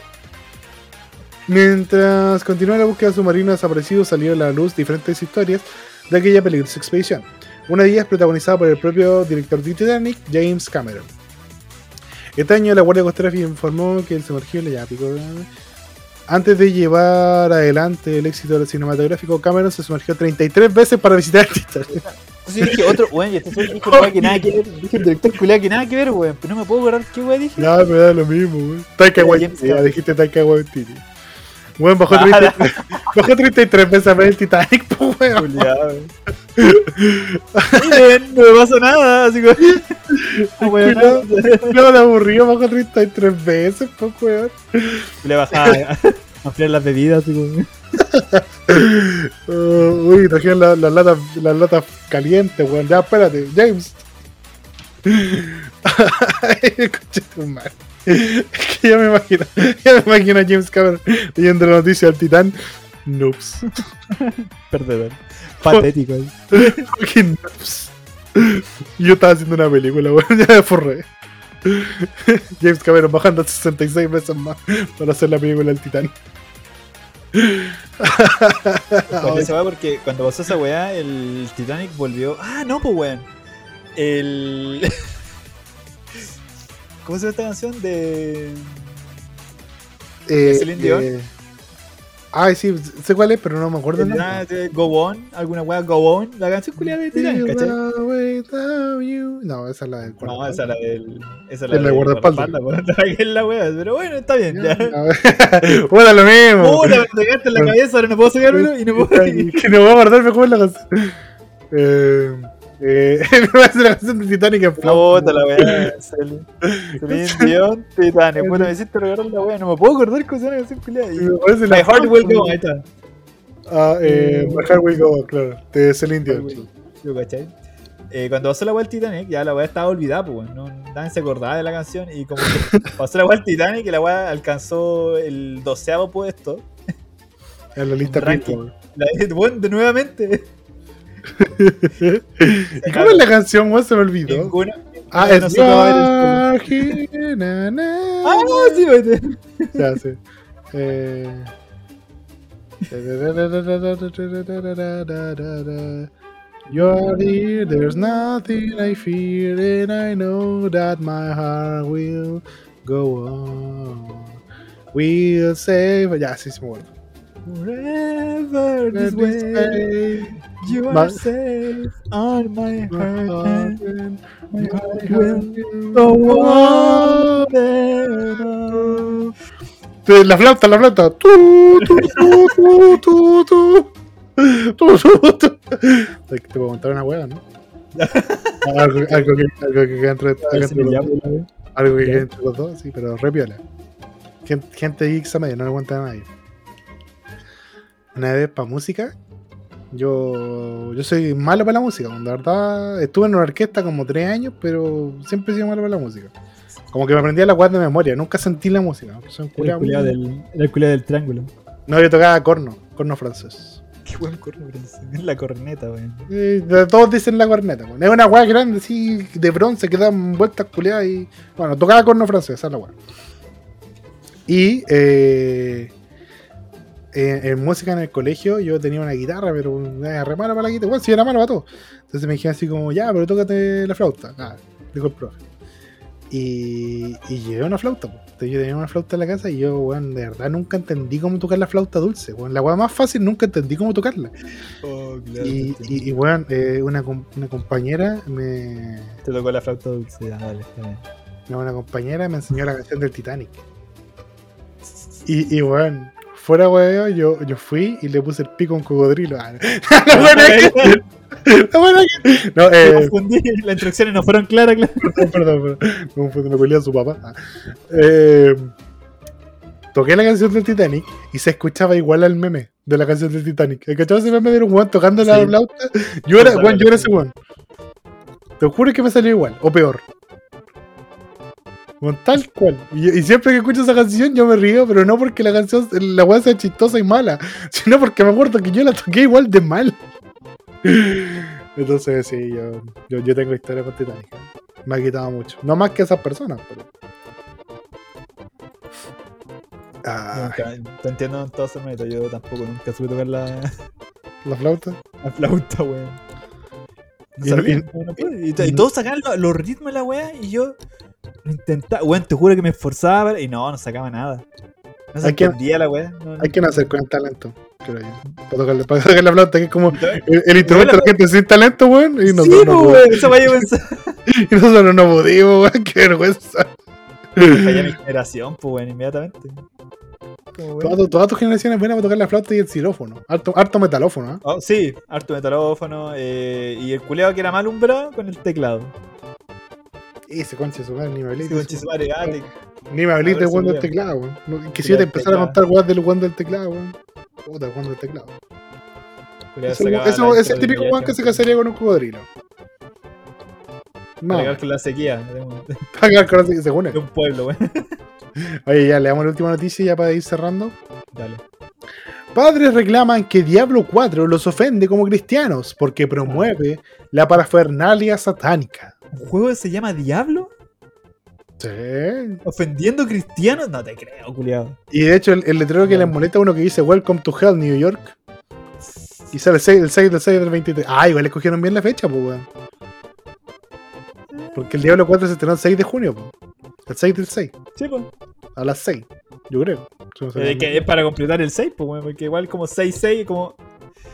Mientras continuaba la búsqueda submarina desaparecido, salieron a la luz diferentes historias de aquella peligrosa expedición. Una de ellas protagonizada por el propio director de Titanic, James Cameron. Este año la Guardia Costera informó que el sumergible ya pico. Antes de llevar adelante el éxito del cinematográfico, Cameron se sumergió 33 veces para visitar el yo dije, otro, weón, y este soy dije weá que nada que ver. Dije el director culiado que nada que ver, weón. Pero no me puedo acordar qué weón dije. No, me da lo mismo, weón. Taika Waititi, dijiste Taika Waititi. Weón, bajó, Ah, 30 bajó 33 veces a ver el Titanic, pues weón. Weón. Miren, no me pasa nada, así que. weón, Cuidado. No, me aburrió, bajó 33 veces, pues weón. Le bajaba a ampliar las bebidas, así como. Uh, uy, trajeron la- las latas las latas calientes, weón. Ya, espérate, James. Concha tu madre. Es que ya me imagino, ya me imagino a James Cameron leyendo la noticia del Titán. Noobs. Perdedor. Patético. ahí. Fucking noobs. Yo estaba haciendo una película, weón, ya me forré. James Cameron bajando 66 veces más para hacer la película del Titán. Cuando se va porque cuando pasó esa weá, el Titanic volvió. Ah, no, pues weón. El. ¿Cómo se llama esta canción? De. Eh, Celine Dion. eh, sí, sé cuál es, pero no me acuerdo. Ah, de Go On, alguna weá Go On, la canción culiada de you. No, esa es la del No, guardaespaldas. esa es la del. Esa es la del guardaespaldas. es la weá, pero bueno, está bien, ya. Bueno, lo mismo. Puta, me pegaste en la cabeza, ahora no puedo sacármelo y no puedo. que no voy a guardarme cómo es la canción. Eh, eh, me la canción de Titanic en. Puta la weá, Celine Dion, Titanic, puta, me hiciste regalar la weá, no me puedo acordar cómo se llama la canción culiada. My Heart Will. Go, ahí está. Ah, eh, My Heart Will Go, claro. De Celine Dion. Yo, ¿cachai? Eh, cuando pasó la weá del Titanic, ya la weá estaba olvidada, pues, no, nadie se acordaba de la canción. Y como que pasó la weá del Titanic y la weá alcanzó el doceavo puesto. En la lista Ranking. La, bueno, de nuevamente. ¿Y cómo es la canción, weón? Se me olvidó. Ninguna. Ah, es na, na, Ah, sí, weón. Ya, sí. Eh... You're here, there's nothing I fear, and I know that my heart will go on. We'll save. Ya, sí, se me acuerdo. Forever this way. You are safe on my heart. and My heart will go on. La flauta, la flauta. Tu, tu, tu, tu, tu, tu. Tu, tu, tu. Te puedo contar una hueá, ¿no? algo, algo que, algo que queda entre. Algo que entre los dos, sí, pero re piola. Gente, gente X a medio, no le cuenta a nadie. Una vez para música, yo, yo soy malo para la música. La verdad, estuve en una orquesta como tres años, pero siempre he sido malo para la música. Como que me aprendía la guarda de memoria, nunca sentí la música. Soy el muy- del, el del triángulo. No, yo tocaba corno, corno francés. Qué buen corno, Es la corneta, weón. Eh, todos dicen la corneta. weón. Es una weá grande, así, de bronce, que dan vueltas culiadas y. Bueno, tocaba corno francés, esa es la weá. Y eh, en, en música en el colegio yo tenía una guitarra, pero era re mala para la guitarra. Bueno, si era malo para todo. Entonces me dijeron así como, ya, pero tócate la flauta. Ah, dijo el profe. Y, y llevé una flauta. po. Entonces yo tenía una flauta en la casa y yo, weón, de verdad nunca entendí cómo tocar la flauta dulce. weón. La weá más fácil nunca entendí cómo tocarla. Oh, claro. Y, y, y, weón, eh, una, com- una compañera me. Te tocó la flauta dulce, ya, dale. no, una compañera me enseñó la canción del Titanic. Y, y weón, fuera weón, yo, yo fui y le puse el pico a un cocodrilo. Ah, no. La buena que- la buena que- No, Me eh, confundí, las instrucciones no fueron claras, claro. perdón, perdón, perdón. Me confundí, me peleé a su papá. Ah. Eh, toqué la canción del Titanic y se escuchaba igual al meme de la canción del Titanic. ¿Cachai ese meme de un weón tocando la Sí. flauta? Yo era, weón, yo era ese weón. Te juro que me salió igual, o peor. Weón, tal cual. Y, y siempre que escucho esa canción yo me río, pero no porque la canción, la weá sea chistosa y mala, sino porque me acuerdo que yo la toqué igual de mal. Entonces, sí, yo, yo, yo tengo historia con Titanic. Me ha quitado mucho. No más que esas personas, pero. Ah, Nunca, te entiendo en todo ese método. Yo tampoco nunca supe tocar la, la flauta. la flauta, weón. No Y todos sacaban lo- los ritmos de la weá y yo intentaba, weón, te juro que me esforzaba para- y no, no sacaba nada. No se entendía la weá. no, no. Hay que nacer con el talento, creo yo. Para tocar, para tocar la flauta, que es como el, el instrumento de la gente sin talento, weón. Y sí, nosotros, no, pues, weón, esa weá yo pensaba. y nosotros no pudimos, weón. Qué vergüenza. Fallé mi generación, pues, weón, inmediatamente. Como, weón. Toda, tu- toda tu generación es buena para tocar la flauta y el xilófono. Harto, harto metalófono, ¿eh? Oh, sí, harto metalófono eh, y el culeado que era mal umbrado con el teclado. Ese conche su madre, ni me hablé. Chismare, ah, Ni me hablé del weón del teclado, weón. Que si yo te el empezara a contar weón del weón del teclado, weón. Puta, weón del teclado. la ese intro del típico viaje, que se casaría con un cocodrilo. No, Para llegar con la sequía quedar con así, según él. de un pueblo, weón. Oye, ya le damos la última noticia ya para ir cerrando. Dale. Padres reclaman que Diablo 4 los ofende como cristianos porque promueve la parafernalia satánica. ¿Un juego que se llama Diablo? Sí. ¿Ofendiendo cristianos? No te creo, culiado. Y de hecho, el, el letrero que les molesta uno que dice Welcome to Hell, New York. Y sale el 6, el 6 del 6 del 23. Ah, igual escogieron bien la fecha, pues, weón. Porque el Diablo 4 se estrenó el 6 de junio, pues. El 6 del 6. Sí, pues. A las 6. Yo creo. No Eh, que es para completar el 6, pues, weón. Porque igual como 6-6, como.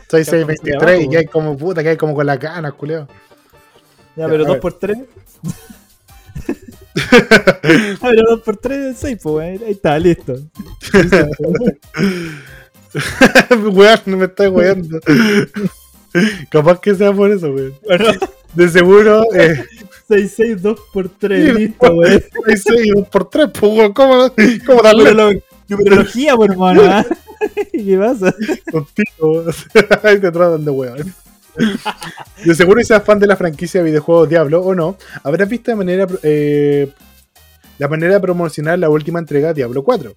6, 6, Ya, 23. Y que hay como puta, que hay como con la cana, culeo. Ya, Ya, pero a 2 ver. por 3 pero 2 por 3 es 6, pues. Ahí está, listo. weón, no me estás weando. Capaz que sea por eso, weón. Bueno, De seguro, eh, 6-6, 2 por 3, listo, weón. 6, 6 por 3, pues, weón. ¿Cómo, cómo darle Numerolo- Numerología, por hermano. ¿ah? ¿Qué pasa? contigo? Ahí te tratan de weón. De seguro, si seas fan de la franquicia de videojuegos Diablo o no, habrás visto de manera eh, la manera de promocionar la última entrega Diablo 4,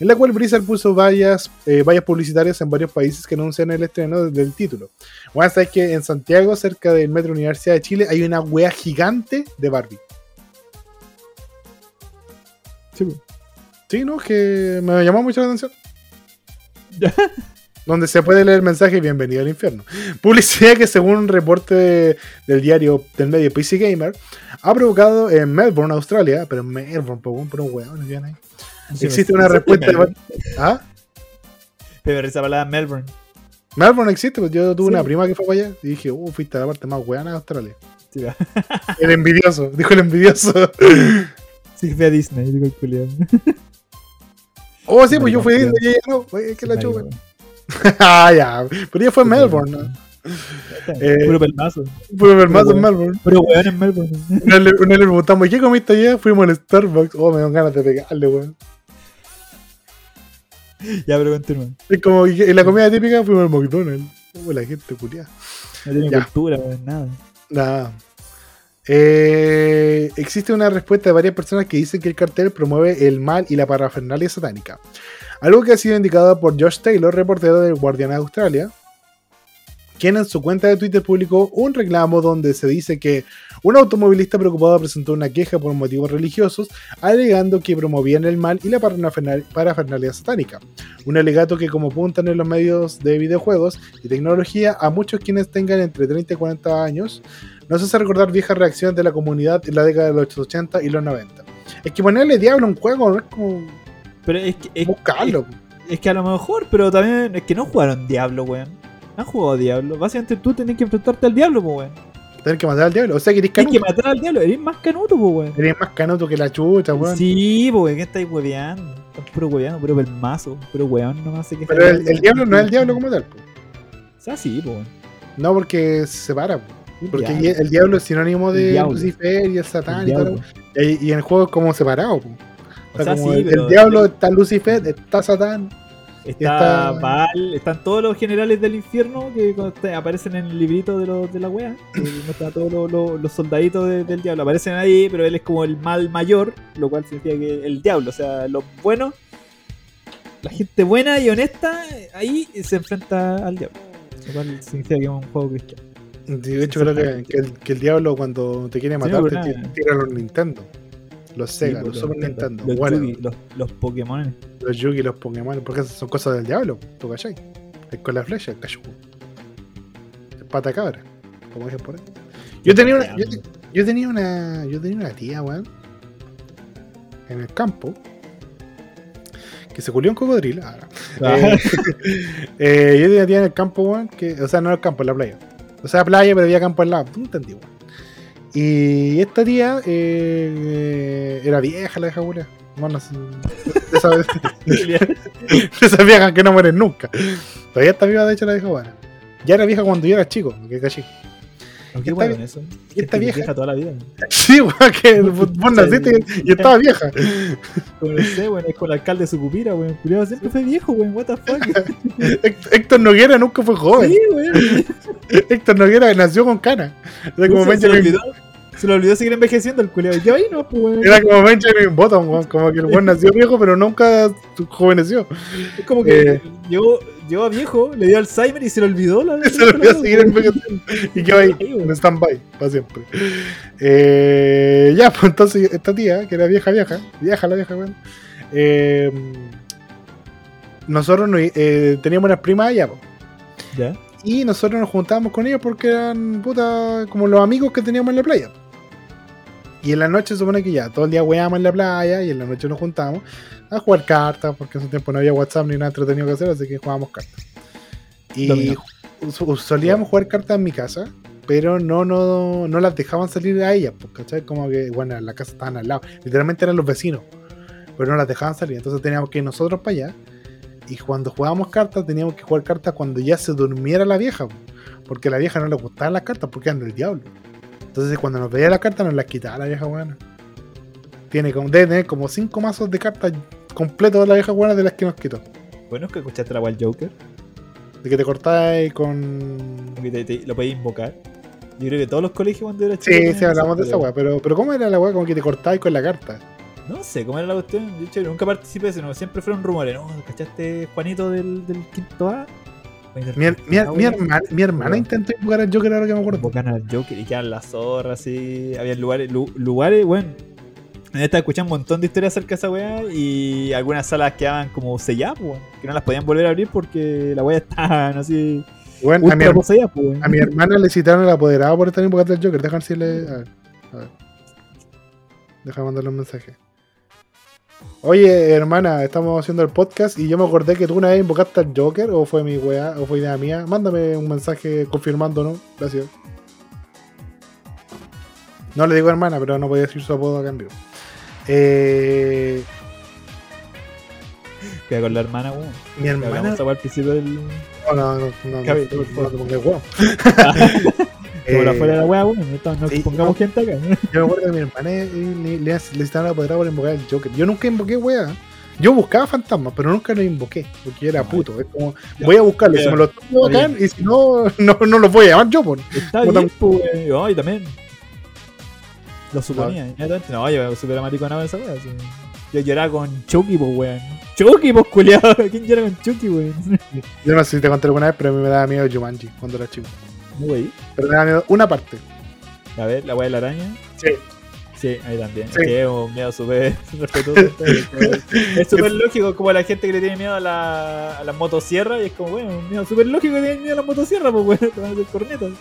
en la cual Blizzard puso varias, eh, vallas publicitarias en varios países que anuncian el estreno del título. Bueno, sabes que en Santiago, cerca del Metro Universidad de Chile, hay una wea gigante de Barbie. Sí. Sí, ¿no? Que me llamó mucho la atención. Donde se puede leer el mensaje Bienvenido al infierno. Publicidad que según un reporte de- del diario del medio PC Gamer ha provocado en Melbourne, Australia, pero en Melbourne, por un, por un weón, ¿no? ahí. Sí, Existe una respuesta de... ¿Ah? Pero risa palabra Melbourne. Melbourne existe, pues yo tuve Sí. una prima que fue para allá y dije, uh, fuiste a la parte más weana de Australia. Sí. El envidioso, dijo el envidioso. Sí, fui a Disney, digo el culiado. Oh, sí, pues yo fui a Disney y ella no, es que la chupa. Ah, ya, pero ella fue en Melbourne, ¿no? Eh, Puro pelmazo. Fue el más en. Melbourne. Puro weón en Melbourne. Una le, una le preguntamos, ¿qué comiste ayer? Fuimos al Starbucks. Oh, me dan ganas de pegarle, weón. ya, pero continúa. Es como, y la comida típica fuimos al McDonald's. Oh, la gente culiada. No tiene Ya. cultura, weón, nada. Nada. Eh, existe una respuesta de varias personas que dicen que el cartel promueve el mal y la parafernalia satánica. Algo que ha sido indicado por Josh Taylor, reportero del Guardian de Australia, quien en su cuenta de Twitter publicó un reclamo donde se dice que un automovilista preocupado presentó una queja por motivos religiosos, alegando que promovían el mal y la parafernal- parafernalia satánica. Un alegato que, como apuntan en los medios de videojuegos y tecnología, a muchos quienes tengan entre 30 y 40 años, nos hace recordar viejas reacciones de la comunidad en la década de los 80 y los 90. Es que ponerle diablo a un juego no es como Pero es que, es, buscarlo. es, es que a lo mejor, pero también es que no jugaron Diablo, weón. No han jugado Diablo. Básicamente tú tenés que enfrentarte al Diablo, weón. Tener que matar al diablo. O sea, que eres Tienes que canuto. matar al Diablo. Eres más canuto, po, weón. Eres más canuto que la chucha, weón. Sí, po, weón. ¿Qué estáis hueveando? Estás puro hueveando, puro pelmazo. Puro weón, nomás se queja Pero del el, el diablo no es el diablo como tal. po. O sea, sí, po, weón. No, porque se separa. po. Porque Diablo. el diablo es sinónimo de. Lucifer y el satán y todo. diablo. Y, y en el juego es como separado. po. O O sea, sea, como sí, el, pero- el diablo está Lucifer, está Satán. Está está- Baal, están todos los generales del infierno que te- aparecen en el librito de, los de la wea. a todos los, los- los soldaditos de- del diablo. Aparecen ahí, pero él es como el mal mayor, lo cual significa que el diablo, o sea, los buenos, la gente buena y honesta, ahí se enfrenta al diablo. Lo cual significa que es un juego cristiano. De hecho, creo que, que el, que el diablo cuando te quiere matar te tira los Nintendo. Los Sega, Sí, los Super Nintendo. Los, bueno, Yugi, los, los Pokémon. los Yugi, los Pokémon, porque esas son cosas del diablo, ¿tú cachai? Es con la flecha, el cachu. Es pata cabra, como dicen por ahí. Yo tenía una, yo, te- yo tenía una, yo tenía una tía, weón, en el campo, que se culió un cocodrilo. Ah, no. Eh, eh, yo tenía una tía en el campo, weón, que, o sea, no en el campo, en la playa. O sea, playa, pero había campo al lado. Tú entendí, weón. Y esta tía eh, era vieja, la vieja weón. Bueno, de esa, de esa vieja que no mueren nunca. Todavía está viva, de hecho, la vieja buena. Ya era vieja cuando yo era chico, que caché. ¿Por qué vie- eso? y esta vieja- vieja toda la vida. Sí, weón, que vos naciste y estaba vieja. Como no sé, weón, es con el alcalde de Sucupira, weón. Siempre fue viejo, weón. What the fuck. Héctor- Noguera nunca fue joven. Sí, weón. Héctor Noguera nació con cana. Era como, se, se olvidó, se le olvidó seguir envejeciendo el culiado. Yo ahí no, pues, era como Benjamin Button, weón. Como que el weón nació viejo, pero nunca joveneció. Es como que eh. llegó, llegó a viejo, le dio Alzheimer y se le olvidó la. Se le olvidó seguir envejeciendo. Y quedó ahí, en stand-by, para siempre. Eh, ya, pues entonces esta tía, que era vieja, vieja, vieja la vieja, weón. eh, nosotros no- eh, teníamos unas primas allá, po. Ya. Y nosotros nos juntábamos con ellos porque eran puta como los amigos que teníamos en la playa. Y en la noche se supone que ya, todo el día weábamos en la playa y en la noche nos juntábamos a jugar cartas, porque en ese tiempo no había WhatsApp ni nada entretenido que hacer, así que jugábamos cartas. Y solíamos jugar cartas en mi casa, pero no, no, no las dejaban salir a ellas, pues, ¿cachai? Como que, bueno, en la casa estaban al lado, literalmente eran los vecinos, pero no las dejaban salir, entonces teníamos que ir nosotros para allá. Y cuando jugábamos cartas, teníamos que jugar cartas cuando ya se durmiera la vieja, po, porque a la vieja no le gustaban las cartas porque eran del diablo. Entonces, cuando nos veía las cartas, nos las quitaba la vieja buena. Tiene como, debe tener como cinco mazos de cartas completos de la vieja buena de las que nos quitó. Bueno, es que escuchaste la Wild Joker. De que te cortáis con. que te- te- lo podéis invocar. Yo creo que todos los colegios cuando era chico. Sí, sí, hablamos de esa weá. weá, pero, pero ¿cómo era la weá? Como que te cortáis con la carta. No sé cómo era la cuestión. De hecho, nunca participé de eso. no, Siempre fueron rumores. No, ¿cachaste Juanito del, del quinto A? Mi, mi- mi hermana, mi hermana intentó invocar al Joker ahora que me acuerdo. Invocan al Joker y quedan las zorras así. Había lugares, lu- lugares, bueno. En esta escuché un montón de historias acerca de esa weá y algunas salas quedaban como selladas, pues, weón, que no las podían volver a abrir porque la weá estaban así. Bueno, a mi, pues, a mi hermana le citaron el apoderado por estar invocando al Joker. Déjame decirle. A ver, a ver. Déjame mandarle un mensaje. Oye, hermana, estamos haciendo el podcast y yo me acordé que tú una vez invocaste al Joker, o fue mi weá, o fue idea mía. Mándame un mensaje confirmando, ¿no? Gracias. No le digo hermana, pero no podía decir su apodo a cambio. Eh, Queda con la hermana, weón. mi hermana. al principio del. No, no, no, no, no, Cabe- no, no te pongas weón. Como la fuera de la weá, weón. Entonces no sí, pongamos no. gente acá. Yo me acuerdo que mi hermana le, le, estaban apoderado por invocar al Joker. Yo nunca invoqué weá. Yo buscaba fantasmas, pero nunca los invoqué, porque yo era No, puto. Es como, voy a buscarlos, si me los tengo bacán, y si no, no, no los voy a llamar yo, por. Está Puta- bien, pues, también. Lo suponía, netamente. No, yo super amariconado esa weá. así. Yo lloraba con Chucky, pues, weón. Chucky, pues, culiado. ¿Quién llora con Chucky, weón? Yo no sé si te conté alguna vez, pero a mí me daba miedo Jumanji cuando era chico. Pero me daba miedo una parte. A ver, la weá de la araña. Sí. Sí, ahí también. Sí. Es un miedo súper respetuoso. es súper lógico, como la gente que le tiene miedo a la, a las motosierras. Y es como, bueno, un miedo súper lógico que tiene miedo a las motosierras, pues, weón. Te van a hacer cornetas.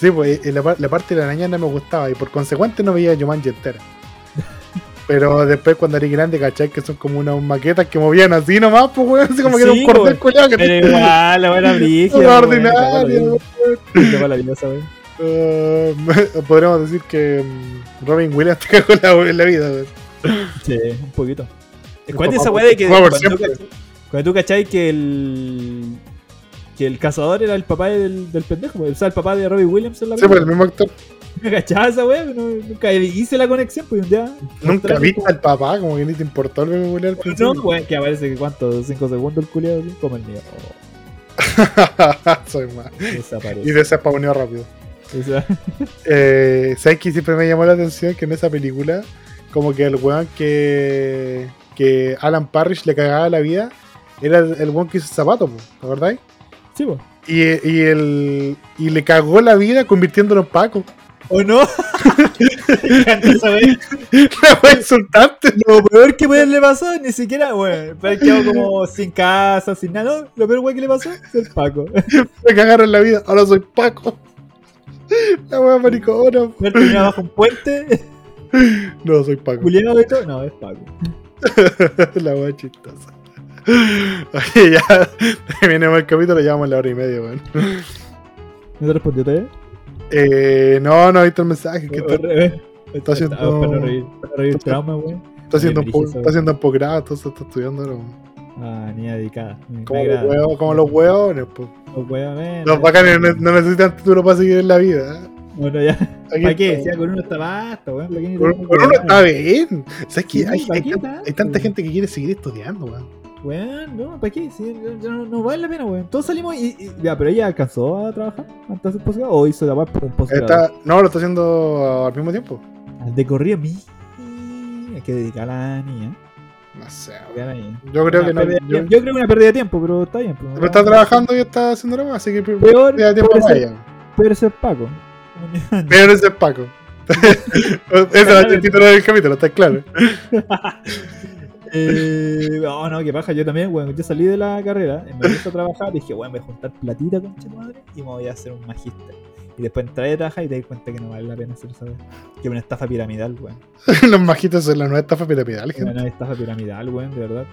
Sí, pues y la, la parte de la araña no me gustaba y por consecuente no veía Jumanji entera. Pero después cuando era grande, ¿cachai? Que son como unas maquetas que movían así nomás, pues weón, así como que era un cordel culiado que Pero igual, la buena brígida. Una ordinaria, weón. Qué maravillosa, weón. Eh, podríamos decir que mm, Robin Williams te cagó la, la vida, weón. Sí, un poquito. El ¿Cuál es papá esa weá de que cuando, tú cachai- cuando tú cachai que el que el cazador era el papá del, del pendejo, pues, o sea, el papá de Robbie Williams en la Sí, pues el mismo actor. ¿Me cachaba esa weá? No, nunca hice la conexión, pues un día. Nunca mostraron viste al papá, como que ni te importó el Williams al No, principio. weón, que aparece que cuánto, 5 segundos el culiado, como el mío. Soy mal. Y desespawneó rápido. Eh, ¿Sabes que siempre me llamó la atención que en esa película, como que el weón que, que Alan Parrish le cagaba la vida, era el, el weón que hizo el zapato, po, ¿te acordáis? sí, pues. Y, y, el, y le cagó la vida convirtiéndolo en Paco. ¿O no? Me. La wea insultante. Lo peor que puede le pasó, ni siquiera, weón. Pero quedó como sin casa, sin nada. No, lo peor weón que le pasó es el Paco. Me cagaron la vida, ahora soy Paco. La wea maricona. Ver terminado bajo un puente, No, soy Paco. y todo. No, es Paco. la wea chistosa. Oye, ya terminemos el capítulo, llevamos la hora y media, weón. ¿No te respondió todavía? Eh, no, no he visto el mensaje. Que está, Está haciendo- Para no reír, para reír el trauma, weón. está haciendo, un está haciendo un posgrado, entonces está estudiando. Ah, niña dedicada. Como, los huevos, como los huevones. pues. Los ven, Los bacanes no, no necesitan título para seguir en la vida. ¿eh? Bueno, ya. Aquí ¿Para qué? está. Con uno está basta, weón. ¿para Con, uno está bien. ¿Sabes que Sí, hay, ¿para hay tanto? hay tanta gente que quiere seguir estudiando, weón. Weón, no, ¿para qué? Si, no, no- no vale la pena, weón. Todos salimos y, y- Ya, pero ella alcanzó a trabajar antes de hacer posgrado o hizo la weá por un posgrado. No, lo está haciendo al mismo tiempo. Al de corrido, mi. Hay que dedicar a la niña. No sé. weón. a. Yo creo que no. pérdida Yo, creo que una pérdida de tiempo, pero está bien. pues, pero está trabajando y está haciendo la más, así que Peor, ya tiempo peor para ella. Pero es Paco. Pero ese es Paco. Ese es el título del capítulo, está claro. Eh, oh, no, qué paja, yo también, weón. Yo salí de la carrera, me puse a trabajar, dije, weón, voy a juntar platita con madre y me voy a hacer un magíster. Y después entré a trabajar y te das cuenta que no vale la pena hacer weón. Que una estafa piramidal, weón. Los majitos son la nueva estafa piramidal, gente. Una estafa piramidal, weón, de verdad.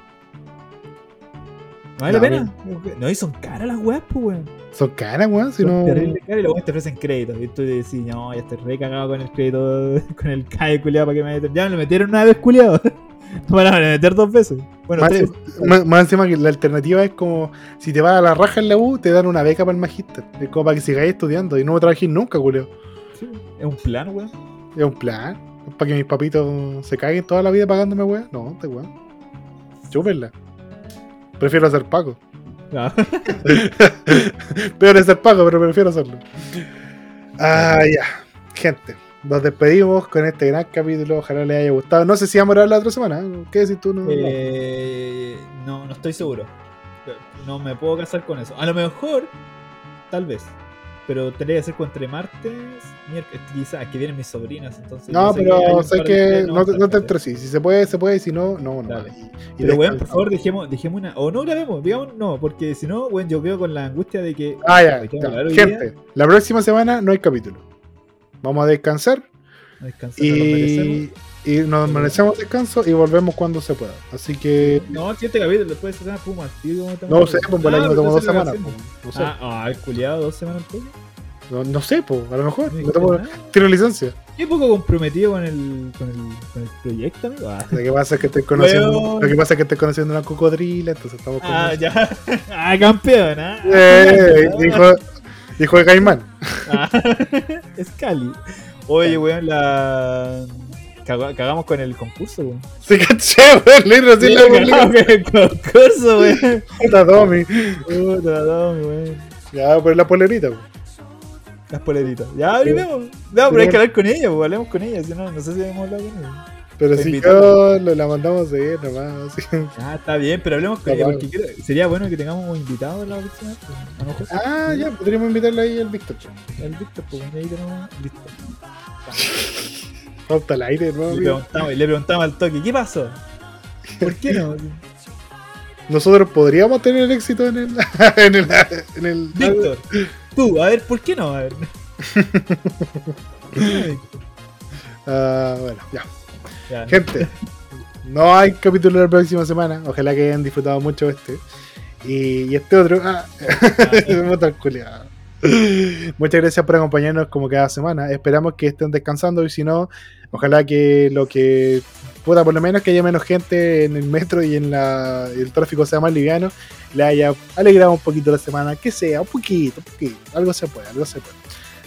No vale No, la pena. No, y son caras las weas, pues, weón. Son caras, weón. Si Son no. terribles caras y luego te ofrecen crédito. Y tú decís, no, ya estoy re cagado con el crédito, con el CAE culiado para que me metan. Ya me lo metieron una vez culiado. No van a meter dos veces. Bueno, Más, tres. más- más encima que la alternativa es como si te vas a la raja en la U, te dan una beca para el magíster. Es como para que sigáis estudiando y no trabajes nunca, culeo. Sí, Es un plan, weón. Es un plan. Es para que mis papitos se caguen toda la vida pagándome, weón. No, te weón. Chúpenla. Prefiero hacer Paco. Ah. Peor es ser Paco, pero prefiero hacerlo. Ah, ya. Gente, nos despedimos con este gran capítulo. Ojalá les haya gustado. No sé si vamos a hablar la otra semana. ¿eh? ¿Qué decís tú? No, Eh, no, no estoy seguro. No me puedo casar con eso. A lo mejor, tal vez. Pero tendría que ser con entre martes, miércoles, quizás, que vienen mis sobrinas. Entonces No, sé pero sé que no, te- estar no te cachai. entre sí. Si se puede, se puede. Si no, no, no. Dale. Y- Pero, weón, por favor, dejemos, dejemos una. O no grabemos, digamos no, porque si no, weón, yo quedo con la angustia de que. Ah, ya. Ya. Gente, la próxima semana no hay capítulo. Vamos a descansar y, nos merecemos descanso y volvemos cuando se pueda. Así que No, siete capítulos después de semana, pum, al tiro, ¿cómo te no sé, pues por ahí Ah, me tomo dos semanas. pues, no sé, Ah, ah, el culiado, dos semanas después. no, no sé, pues, a lo mejor. No tomo- tiro licencia. Qué poco comprometido con el, con el, con el proyecto, amigo. Ah, Lo que pasa es que estoy conociendo, lo que pasa es que estoy conociendo una cocodrila, entonces estamos con Ah, ya. Ah, campeón, ¿ah? Eh, hijo, hijo de Caimán. Ah, es Cali. Oye, weón, la. Caga- cagamos con el concurso, weón. Se caché, weón, leí recién la Cagamos con el concurso, weón. Puta Tommy. Puta, Tommy, weón. Ya, por la polerita, weón. Las poleritas. Ya abrimos. No, pero hay que hablar con ella, pues, hablemos con ella. Si no, no sé si hemos hablado con ella. Pero si yo lo- la mandamos a ir nomás. así. Ah, está bien, pero hablemos con ella porque quiero- sería bueno que tengamos invitados la próxima pues. Ah, ya, podríamos invitarle ahí al Víctor. el Víctor, pues ahí tenemos. Listo. Falta el aire, ¿no? Le preguntamos, y le preguntamos al toque, ¿qué pasó? ¿Por qué no? Nosotros podríamos tener éxito en el. en el. En el Víctor, tú, a ver, ¿por qué no? A ver. Ah, bueno, ya. Ya. Gente, no hay capítulo la próxima semana. Ojalá que hayan disfrutado mucho este. Y, y este otro. Ah, culiao. Muchas gracias por acompañarnos como cada semana. Esperamos que estén descansando y si no, ojalá que lo que pueda, por lo menos que haya menos gente en el metro y en la, el tráfico sea más liviano, le haya alegrado un poquito la semana, que sea, un poquito, un poquito, algo se puede, algo se puede.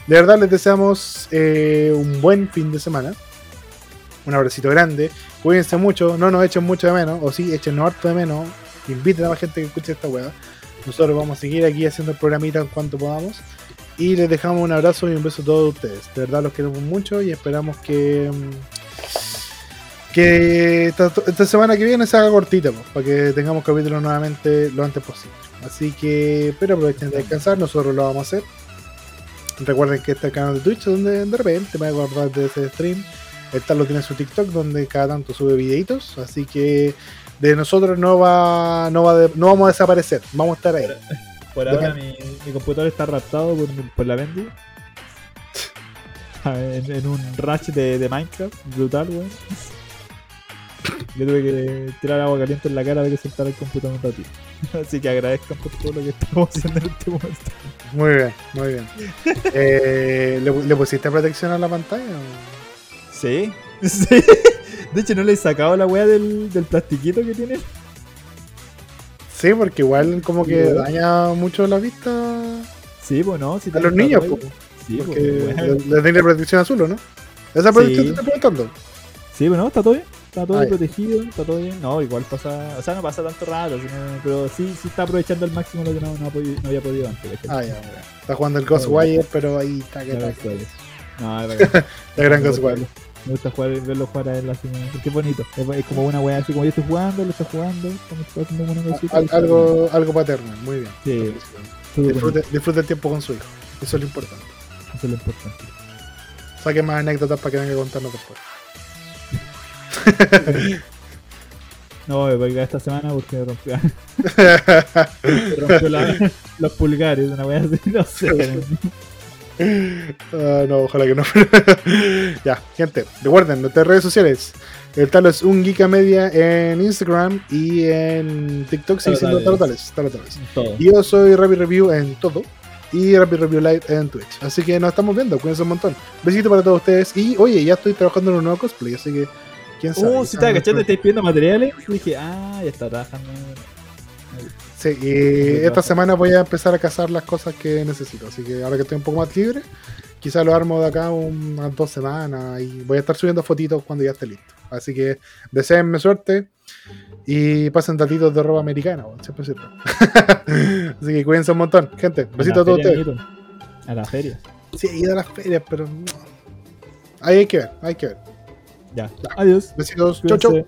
De verdad les deseamos eh, un buen fin de semana. Un abracito grande. Cuídense mucho, no nos echen mucho de menos, o sí, echen harto de menos. Inviten a más gente que escuche esta weá. Nosotros vamos a seguir aquí haciendo el programita en cuanto podamos. Y les dejamos un abrazo y un beso a todos ustedes. De verdad los queremos mucho y esperamos que. mm, Que esta, semana que viene se haga cortita, para que tengamos capítulos nuevamente lo antes posible. Así que, pero aprovechen de descansar, nosotros lo vamos a hacer. Recuerden que está el canal de Twitch donde de repente me voy a acordar de ese stream. El Talo tiene su TikTok donde cada tanto sube videitos. Así que de nosotros no va, no va de- no vamos a desaparecer. Vamos a estar ahí. Por ahora mi, mi computador está raptado por, por la Bendy. En, en un rush de, de Minecraft, brutal, weón. Yo tuve que tirar agua caliente en la cara de que soltara el computador un ratito. Así que agradezco por todo lo que estamos haciendo en este momento. Muy bien, muy bien. Eh, ¿le, le pusiste protección a la pantalla? o? Sí, sí. De hecho, no le he sacado la weá del, del plastiquito que tiene. Sí, porque igual como que Sí. daña mucho la vista Sí, pues no. Si a los niños. Sí, pues, porque bueno. le, le tiene protección azul, ¿o no? ¿Esa protección Sí. te estoy preguntando? Sí, bueno, está todo bien. Está todo Ah, ya. protegido, está todo bien. No, igual pasa. O sea, no pasa tanto raro, sino- pero sí, sí está aprovechando al máximo lo que no, no, ha podido- no había podido antes. Ah, ya, ya. Está jugando el Ghostwire, pero ahí está que está. No, es. La gran Ghostwire. Me gusta jugar, verlo jugar a él así, porque es bonito. Es, es como una wea así como yo estoy jugando, lo está jugando, como está haciendo una cosita. Al- algo, algo paterno, muy bien. Sí, Disfrute, disfrute el tiempo con su hijo. Eso es lo importante. Eso es lo importante. Saquen más anécdotas para que venga a contarnos después. No, me voy a esta semana porque me rompió, me rompió la- los pulgares, una wea así, no sé. Ah, no, ojalá que no. ya, gente, recuerden nuestras redes sociales. El talo es un Geeka Media en Instagram y en TikTok sigue siendo Talotales. Talotales. Yo soy Rapid Review en todo. Y Rapid Review Live en Twitch. Así que nos estamos viendo, cuídense un montón. Besito para todos ustedes. Y oye, ya estoy trabajando en un nuevo cosplay, así que quién sabe. Uh, si estaba me- cachando, estáis pidiendo materiales. Y dije, ah, ya está trabajando. Sí, y esta semana voy a empezar a cazar las cosas que necesito. Así que ahora que estoy un poco más libre, quizás lo armo de acá unas dos semanas y voy a estar subiendo fotitos cuando ya esté listo. Así que deseenme suerte y pasen datitos de ropa americana, siempre sirve. Así que cuídense un montón, gente. Besitos a todos ustedes. A la feria. Sí, he ido a las ferias, pero. Ahí hay que ver, hay que ver. Ya. Adiós. Besitos, chau, chau.